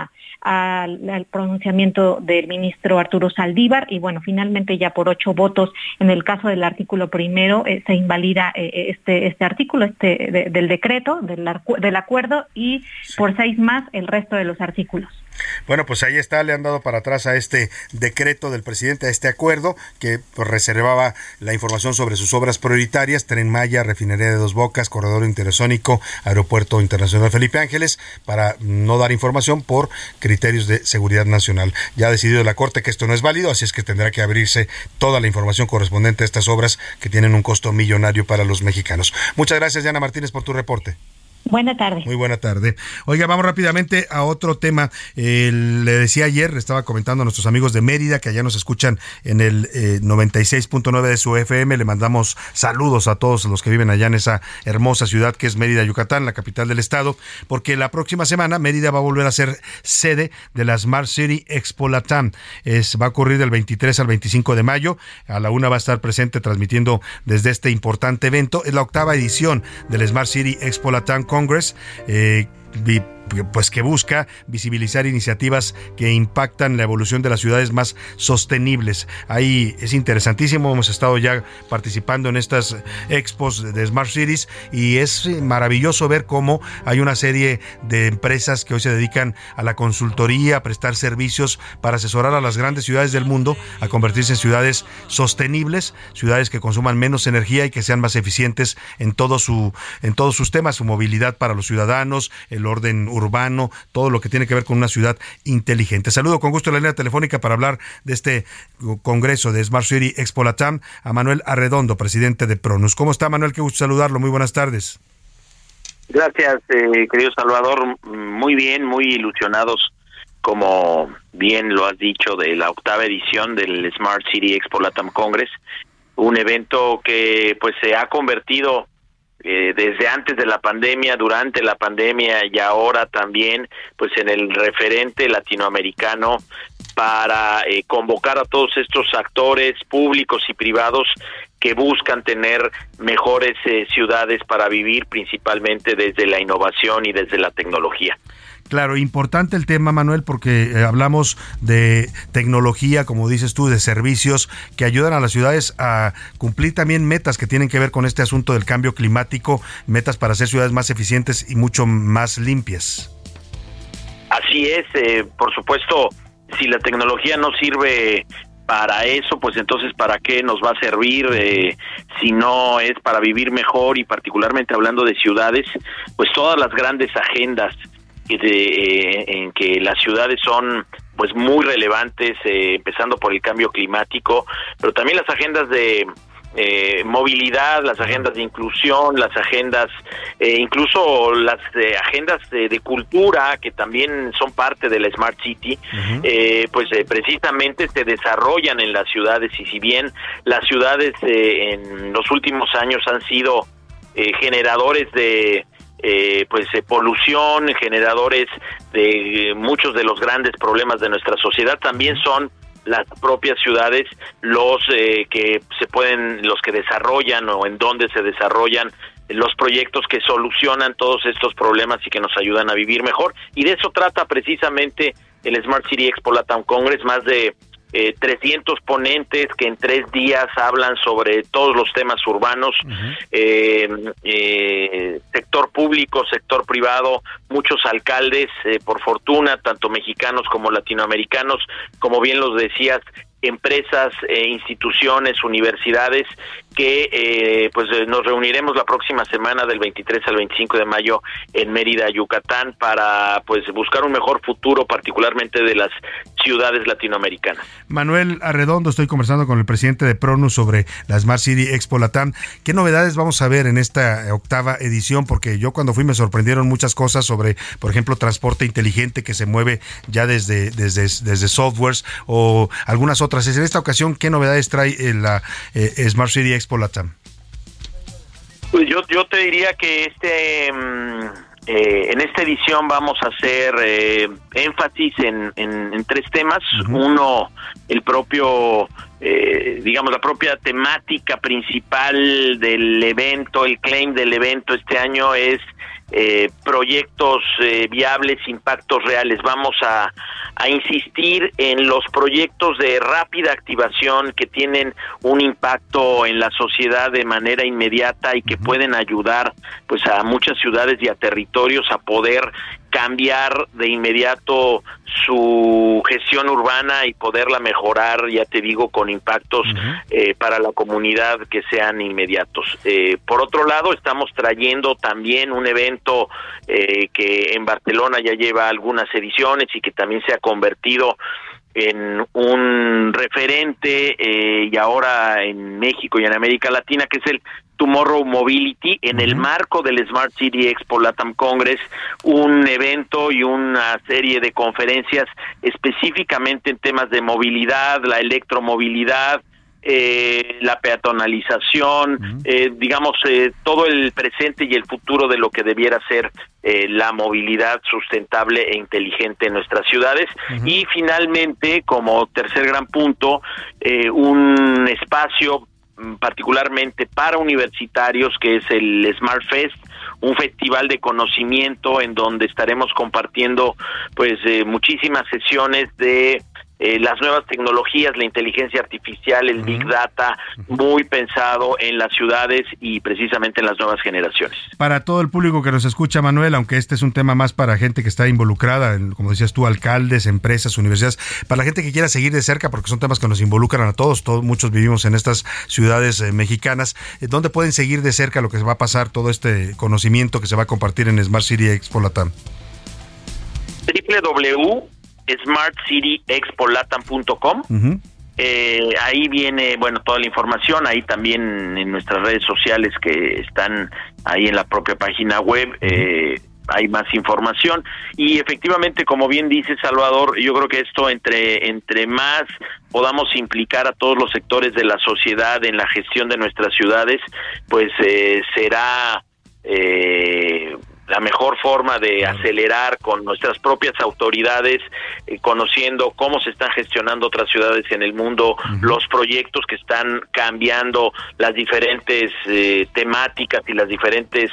al pronunciamiento del ministro Arturo Saldívar y bueno, finalmente ya por ocho votos en el caso del artículo primero eh, se invalida eh, este, este artículo este del decreto, del, del acuerdo y por seis más el resto de los artículos. Bueno, pues ahí está, le han dado para atrás a este decreto del presidente, a este acuerdo que pues, reservaba la información sobre sus obras prioritarias, Tren Maya, Refinería de Dos Bocas, Corredor Interazónico, Aeropuerto Internacional Felipe Ángeles, para no dar información por criterios de seguridad nacional. Ya ha decidido la Corte que esto no es válido, así es que tendrá que abrirse toda la información correspondiente a estas obras que tienen un costo millonario para los mexicanos. Muchas gracias, Diana Martínez, por tu reporte. Buena tarde. Muy buena tarde. Oiga, vamos rápidamente a otro tema. le decía ayer, estaba comentando a nuestros amigos de Mérida que allá nos escuchan en el 96.9 eh, de su FM. Le mandamos saludos a todos los que viven allá en esa hermosa ciudad que es Mérida, Yucatán, la capital del estado, porque la próxima semana Mérida va a volver a ser sede de la Smart City Expo Latam. Es, va a ocurrir del 23 al 25 de mayo. A la una va a estar presente transmitiendo desde este importante evento. Es la octava edición del Smart City Expo Latam Congress. Eh, pues que busca visibilizar iniciativas que impactan la evolución de las ciudades más sostenibles. Ahí es interesantísimo, hemos estado ya participando en estas expos de Smart Cities y es maravilloso ver cómo hay una serie de empresas que hoy se dedican a la consultoría, a prestar servicios para asesorar a las grandes ciudades del mundo a convertirse en ciudades sostenibles, ciudades que consuman menos energía y que sean más eficientes en todo su en todos sus temas, su movilidad para los ciudadanos, el orden urbano, todo lo que tiene que ver con una ciudad inteligente. Saludo con gusto la línea telefónica para hablar de este congreso de Smart City Expo Latam a Manuel Arredondo, presidente de Pronus. ¿Cómo está Manuel? Qué gusto saludarlo. Muy buenas tardes. Gracias, eh, querido Salvador. Muy bien, muy ilusionados, como bien lo has dicho, de la octava edición del Smart City Expo Latam Congress, un evento que pues se ha convertido eh, desde antes de la pandemia, durante la pandemia y ahora también, pues en el referente latinoamericano para eh, convocar a todos estos actores públicos y privados que buscan tener mejores eh, ciudades para vivir, principalmente desde la innovación y desde la tecnología. Claro, importante el tema, Manuel, porque eh, hablamos de tecnología, como dices tú, de servicios que ayudan a las ciudades a cumplir también metas que tienen que ver con este asunto del cambio climático, metas para hacer ciudades más eficientes y mucho más limpias. Así es, eh, por supuesto, si la tecnología no sirve para eso, pues entonces, ¿para qué nos va a servir eh, si no es para vivir mejor y particularmente hablando de ciudades? Pues todas las grandes agendas de, eh, en que las ciudades son pues muy relevantes, eh, empezando por el cambio climático, pero también las agendas de eh, movilidad, las agendas de inclusión, las agendas, eh, incluso las eh, agendas de, de cultura que también son parte de la Smart City, eh, pues precisamente se desarrollan en las ciudades. Y si bien las ciudades en los últimos años han sido eh, generadores de eh, pues eh, polución, generadores de eh, muchos de los grandes problemas de nuestra sociedad, también son las propias ciudades los eh, que se pueden los que desarrollan o en donde se desarrollan los proyectos que solucionan todos estos problemas y que nos ayudan a vivir mejor. Y de eso trata precisamente el Smart City Expo Latam Congress más de eh, 300 ponentes que en tres días hablan sobre todos los temas urbanos, eh, eh, sector público, sector privado, muchos alcaldes, eh, por fortuna, tanto mexicanos como latinoamericanos, como bien los decías, empresas, eh, instituciones, universidades, que eh, pues eh, nos reuniremos la próxima semana del 23 al 25 de mayo en Mérida, Yucatán, para pues buscar un mejor futuro, particularmente de las ciudades latinoamericanas. Manuel Arredondo, estoy conversando con el presidente de Pronus sobre la Smart City Expo Latam. ¿Qué novedades vamos a ver en esta octava edición? Porque yo cuando fui me sorprendieron muchas cosas sobre, por ejemplo, transporte inteligente que se mueve ya desde, desde, desde softwares o algunas otras. En esta ocasión, ¿qué novedades trae eh, la eh, Smart City Latam? Pues yo, yo te diría que este mm, eh, en esta edición vamos a hacer eh, énfasis en, en- en tres temas. Uno, el propio, eh, digamos, la propia temática principal del evento, el claim del evento este año es eh, proyectos eh, viables, impactos reales. Vamos a, a insistir en los proyectos de rápida activación que tienen un impacto en la sociedad de manera inmediata y que pueden ayudar pues a muchas ciudades y a territorios a poder cambiar de inmediato su gestión urbana y poderla mejorar, ya te digo, con impactos eh, para la comunidad que sean inmediatos. Eh, por otro lado, estamos trayendo también un evento eh, que en Barcelona ya lleva algunas ediciones y que también se ha convertido en un referente eh, y ahora en México y en América Latina, que es el Tomorrow Mobility, en el marco del Smart City Expo Latam Congress, un evento y una serie de conferencias específicamente en temas de movilidad, la electromovilidad, eh, la peatonalización, eh, digamos, eh, todo el presente y el futuro de lo que debiera ser eh, la movilidad sustentable e inteligente en nuestras ciudades. Y finalmente, como tercer gran punto, eh, un espacio particularmente para universitarios que es el Smart Fest un festival de conocimiento en donde estaremos compartiendo pues eh, muchísimas sesiones de eh, las nuevas tecnologías, la inteligencia artificial, el big data, muy pensado en las ciudades y precisamente en las nuevas generaciones. Para todo el público que nos escucha, Manuel, aunque este es un tema más para gente que está involucrada, en, como decías tú, alcaldes, empresas, universidades, para la gente que quiera seguir de cerca, porque son temas que nos involucran a todos, todos muchos vivimos en estas ciudades eh, mexicanas, eh, ¿dónde pueden seguir de cerca lo que se va a pasar, todo este conocimiento que se va a compartir en Smart City Expo Latam? www.smartcityexpolatam.com Eh, ahí viene, bueno, toda la información, ahí también en nuestras redes sociales que están ahí en la propia página web, eh, hay más información. Y efectivamente, como bien dice Salvador, yo creo que esto entre entre más podamos implicar a todos los sectores de la sociedad en la gestión de nuestras ciudades, pues eh, será eh, la mejor forma de acelerar con nuestras propias autoridades, eh, conociendo cómo se están gestionando otras ciudades en el mundo, los proyectos que están cambiando las diferentes eh, temáticas y las diferentes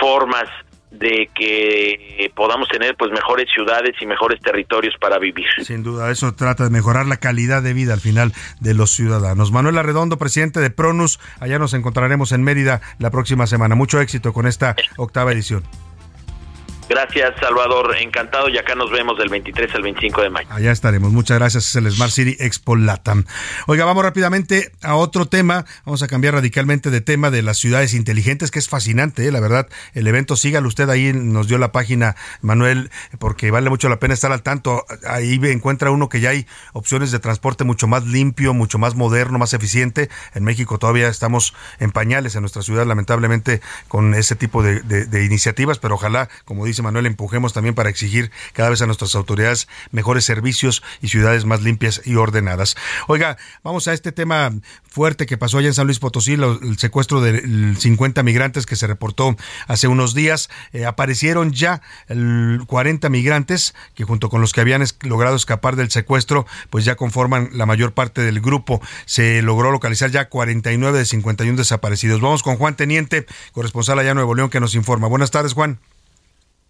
formas de que podamos tener pues mejores ciudades y mejores territorios para vivir. Sin duda, eso trata de mejorar la calidad de vida al final de los ciudadanos. Manuel Arredondo, presidente de Pronus, allá nos encontraremos en Mérida la próxima semana. Mucho éxito con esta octava edición. Gracias, Salvador. Encantado y acá nos vemos del 23 al 25 de mayo. Allá estaremos. Muchas gracias. Es el Smart City Expo Latam. Oiga, vamos rápidamente a otro tema. Vamos a cambiar radicalmente de tema de las ciudades inteligentes, que es fascinante, ¿eh? la verdad. El evento, sígalo usted ahí, nos dio la página, Manuel, porque vale mucho la pena estar al tanto. Ahí encuentra uno que ya hay opciones de transporte mucho más limpio, mucho más moderno, más eficiente. En México todavía estamos en pañales en nuestra ciudad, lamentablemente, con ese tipo de, de iniciativas, pero ojalá, como dice Manuel, empujemos también para exigir cada vez a nuestras autoridades mejores servicios y ciudades más limpias y ordenadas. Oiga, vamos a este tema fuerte que pasó allá en San Luis Potosí, el secuestro de 50 migrantes que se reportó hace unos días. Eh, aparecieron ya 40 migrantes que junto con los que habían logrado escapar del secuestro, pues ya conforman la mayor parte del grupo. Se logró localizar ya 49 de 51 desaparecidos. Vamos con Juan Teniente, corresponsal allá en Nuevo León, que nos informa. Buenas tardes, Juan.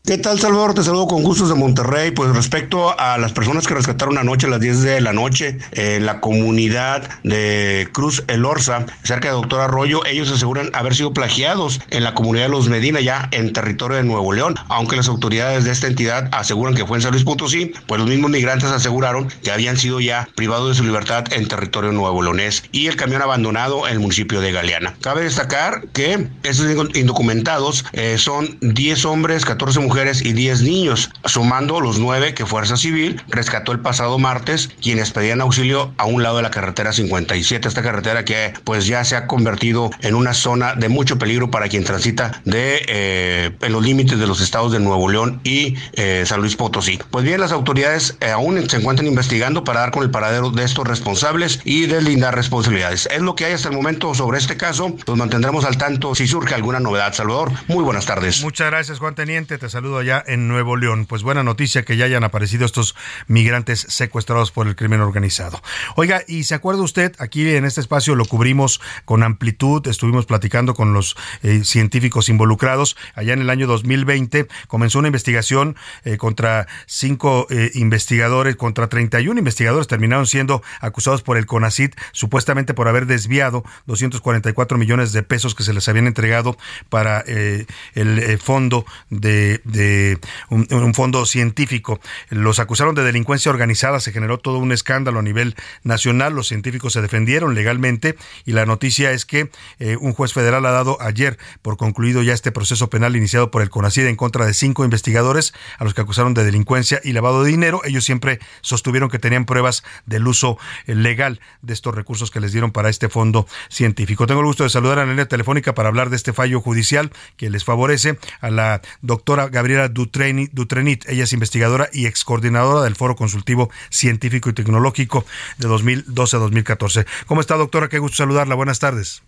¿Qué tal, Salvador? Te saludo con gustos de Monterrey. Pues respecto a las personas que rescataron anoche a las 10 de la noche en la comunidad de Cruz El Orza, cerca de Doctor Arroyo, ellos aseguran haber sido plagiados en la comunidad de Los Medina, ya en territorio de Nuevo León. Aunque las autoridades de esta entidad aseguran que fue en San Luis Potosí, pues los mismos migrantes aseguraron que habían sido ya privados de su libertad en territorio nuevo leonés y el camión abandonado en el municipio de Galeana. Cabe destacar que esos indocumentados eh, son 10 hombres, 14 mujeres y 10 niños, sumando los 9 que Fuerza Civil rescató el pasado martes, quienes pedían auxilio a un lado de la carretera 57, esta carretera que pues ya se ha convertido en una zona de mucho peligro para quien transita de eh, en los límites de los estados de Nuevo León y eh, San Luis Potosí. Pues bien, las autoridades eh, aún se encuentran investigando para dar con el paradero de estos responsables y deslindar responsabilidades. Es lo que hay hasta el momento sobre este caso. Los mantendremos al tanto si surge alguna novedad. Salvador, muy buenas tardes. Muchas gracias, Juan Teniente. Te saludo allá en Nuevo León. Pues buena noticia que ya hayan aparecido estos migrantes secuestrados por el crimen organizado. Oiga, ¿y se acuerda usted? Aquí en este espacio lo cubrimos con amplitud, estuvimos platicando con los eh, científicos involucrados. Allá en el año 2020 comenzó una investigación eh, contra cinco eh, investigadores, contra 31 investigadores, terminaron siendo acusados por el CONACIT, supuestamente por haber desviado 244 millones de pesos que se les habían entregado para el fondo de de un, fondo científico. Los acusaron de delincuencia organizada, se generó todo un escándalo a nivel nacional, los científicos se defendieron legalmente y la noticia es que eh, un juez federal ha dado ayer por concluido ya este proceso penal iniciado por el CONACID en contra de cinco investigadores a los que acusaron de delincuencia y lavado de dinero. Ellos siempre sostuvieron que tenían pruebas del uso eh, legal de estos recursos que les dieron para este fondo científico. Tengo el gusto de saludar a la línea telefónica para hablar de este fallo judicial que les favorece a la doctora Gabriela Gabriela Dutrenit. Ella es investigadora y ex coordinadora del Foro Consultivo Científico y Tecnológico de 2012 a 2014. ¿Cómo está, doctora? Qué gusto saludarla. Buenas tardes.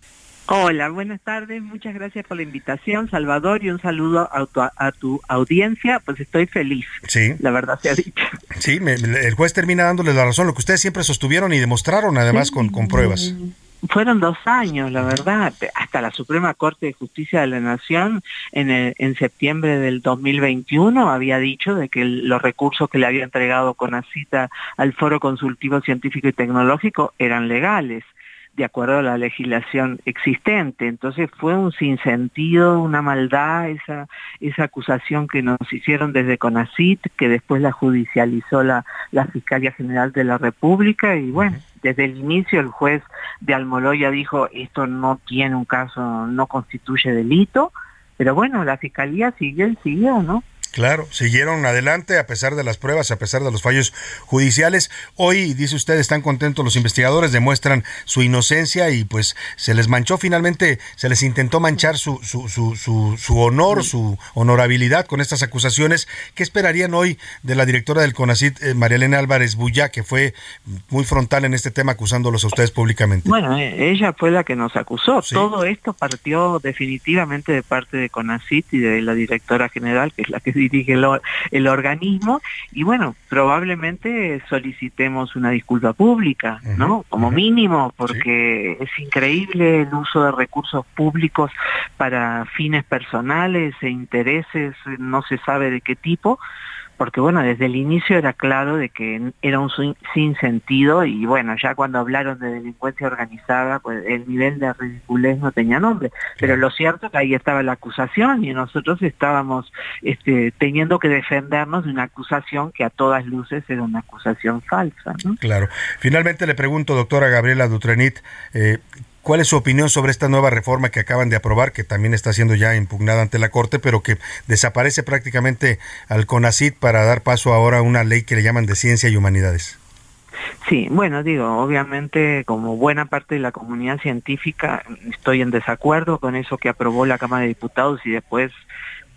Hola, buenas tardes. Muchas gracias por la invitación, Salvador, y un saludo a tu, audiencia. Pues estoy feliz. Sí. La verdad se ha dicho. Sí, el juez termina dándole la razón, lo que ustedes siempre sostuvieron y demostraron, además, con, con pruebas fueron dos años, la verdad, hasta la Suprema Corte de Justicia de la Nación en, en septiembre del 2021 había dicho de que los recursos que le había entregado Conacita al Foro Consultivo Científico y Tecnológico eran legales de acuerdo a la legislación existente. Entonces fue un sinsentido, una maldad esa, esa acusación que nos hicieron desde CONACIT, que después la judicializó la, la Fiscalía General de la República y bueno, desde el inicio el juez de Almoloya dijo esto no tiene un caso, no constituye delito, pero bueno, la Fiscalía siguió y siguió, ¿no? Claro, siguieron adelante a pesar de las pruebas, a pesar de los fallos judiciales. Hoy, dice usted, están contentos los investigadores, demuestran su inocencia y pues se les manchó finalmente, se les intentó manchar su, su, su, su, honor, su honorabilidad con estas acusaciones. ¿Qué esperarían hoy de la directora del CONACIT, eh, María Elena Álvarez Bullá, que fue muy frontal en este tema acusándolos a ustedes públicamente? Bueno, eh, ella fue la que nos acusó. Todo esto partió definitivamente de parte de CONACIT y de la directora general, que es la que dirige el, organismo y bueno, probablemente solicitemos una disculpa pública, ¿no? Como mínimo, porque es increíble el uso de recursos públicos para fines personales e intereses, no se sabe de qué tipo, porque bueno, desde el inicio era claro de que era un sinsentido y bueno, ya cuando hablaron de delincuencia organizada, pues el nivel de ridiculez no tenía nombre. Pero lo cierto es que ahí estaba la acusación y nosotros estábamos este, teniendo que defendernos de una acusación que a todas luces era una acusación falsa. ¿no? Claro. Finalmente le pregunto, doctora Gabriela Dutrenit, eh, ¿Cuál es su opinión sobre esta nueva reforma que acaban de aprobar, que también está siendo ya impugnada ante la Corte, pero que desaparece prácticamente al CONACIT para dar paso ahora a una ley que le llaman de ciencia y humanidades? Sí, bueno, digo, obviamente como buena parte de la comunidad científica estoy en desacuerdo con eso que aprobó la Cámara de Diputados y después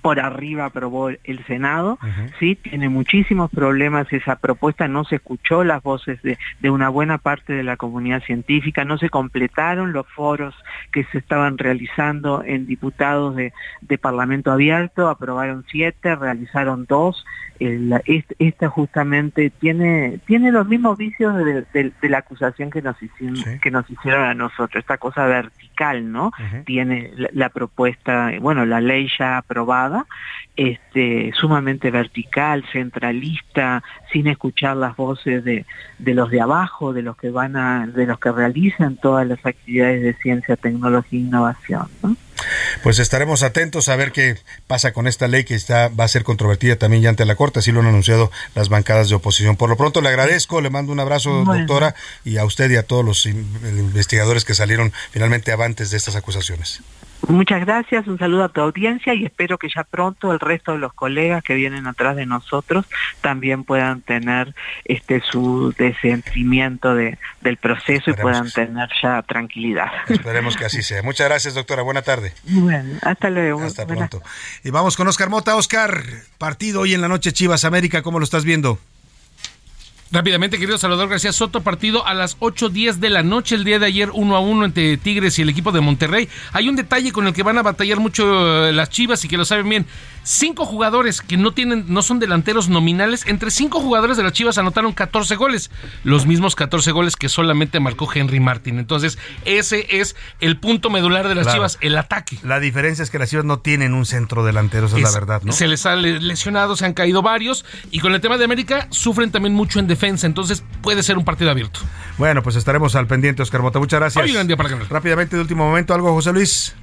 por arriba aprobó el Senado, sí, tiene muchísimos problemas esa propuesta, no se escuchó las voces de, de, una buena parte de la comunidad científica, no se completaron los foros que se estaban realizando en diputados de, de Parlamento Abierto, aprobaron siete, realizaron dos, esta justamente tiene tiene los mismos vicios de, la acusación que nos hicieron que nos hicieron a nosotros esta cosa vertical no tiene la, propuesta bueno la ley ya aprobada este sumamente vertical centralista sin escuchar las voces de, de los de abajo de los que van a de los que realizan todas las actividades de ciencia tecnología e innovación ¿no? Pues estaremos atentos a ver qué pasa con esta ley que está va a ser controvertida también ya ante la Corte, así lo han anunciado las bancadas de oposición. Por lo pronto le agradezco, le mando un abrazo, doctora, y a usted y a todos los investigadores que salieron finalmente avantes de estas acusaciones. Muchas gracias, un saludo a tu audiencia y espero que ya pronto el resto de los colegas que vienen atrás de nosotros también puedan tener este su desentimiento de, del proceso y puedan tener ya tranquilidad. Esperemos que así sea. Muchas gracias, doctora. Buena tarde. Bueno, hasta luego. Hasta pronto. Y vamos con Oscar Mota. Oscar, partido hoy en la noche Chivas América, ¿cómo lo estás viendo? Rápidamente, querido Salvador García Soto, partido a las 8.10 de la noche, el día de ayer 1 a 1 entre Tigres y el equipo de Monterrey. Hay un detalle con el que van a batallar mucho eh, las Chivas y que lo saben bien cinco jugadores que no tienen, no son delanteros nominales, entre cinco jugadores de las Chivas anotaron 14 goles, los mismos 14 goles que solamente marcó Henry Martin. Entonces, ese es el punto medular de las Chivas, el ataque. La diferencia es que las Chivas no tienen un centro delantero, esa es, la verdad, ¿no? Se les ha lesionado, se han caído varios, y con el tema de América sufren también mucho en defensa, entonces puede ser un partido abierto. Bueno, pues estaremos al pendiente, Oscar Mota. Muchas gracias. Rápidamente, de último momento, algo, José Luis.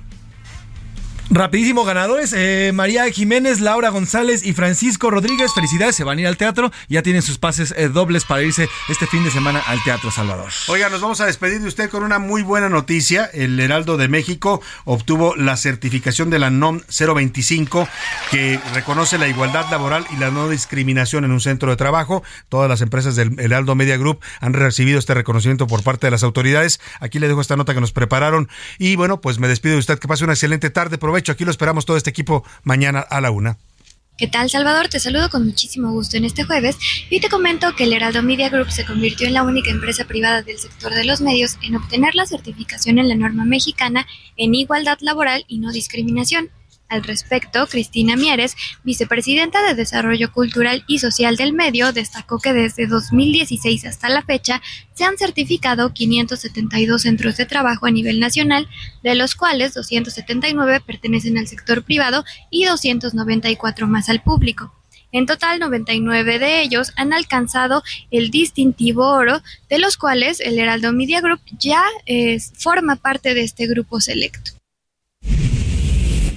Rapidísimo ganadores, eh, María Jiménez, Laura González y Francisco Rodríguez, felicidades, se van a ir al teatro, ya tienen sus pases eh, dobles para irse este fin de semana al Teatro Salvador. Oiga, nos vamos a despedir de usted con una muy buena noticia, el Heraldo de México obtuvo la certificación de la NOM 025 que reconoce la igualdad laboral y la no discriminación en un centro de trabajo, todas las empresas del Heraldo Media Group han recibido este reconocimiento por parte de las autoridades, aquí le dejo esta nota que nos prepararon. Y bueno, pues me despido de usted, que pase una excelente tarde, hecho, Aquí lo esperamos todo este equipo mañana a la una. ¿Qué tal, Salvador? Te saludo con muchísimo gusto en este jueves y te comento que el Heraldo Media Group se convirtió en la única empresa privada del sector de los medios en obtener la certificación en la norma mexicana en igualdad laboral y no discriminación. Al respecto, Cristina Mieres, vicepresidenta de Desarrollo Cultural y Social del Medio, destacó que desde 2016 hasta la fecha se han certificado 572 centros de trabajo a nivel nacional, de los cuales 279 pertenecen al sector privado y 294 más al público. En total, 99 de ellos han alcanzado el distintivo oro, de los cuales el Heraldo Media Group ya eh, forma parte de este grupo selecto.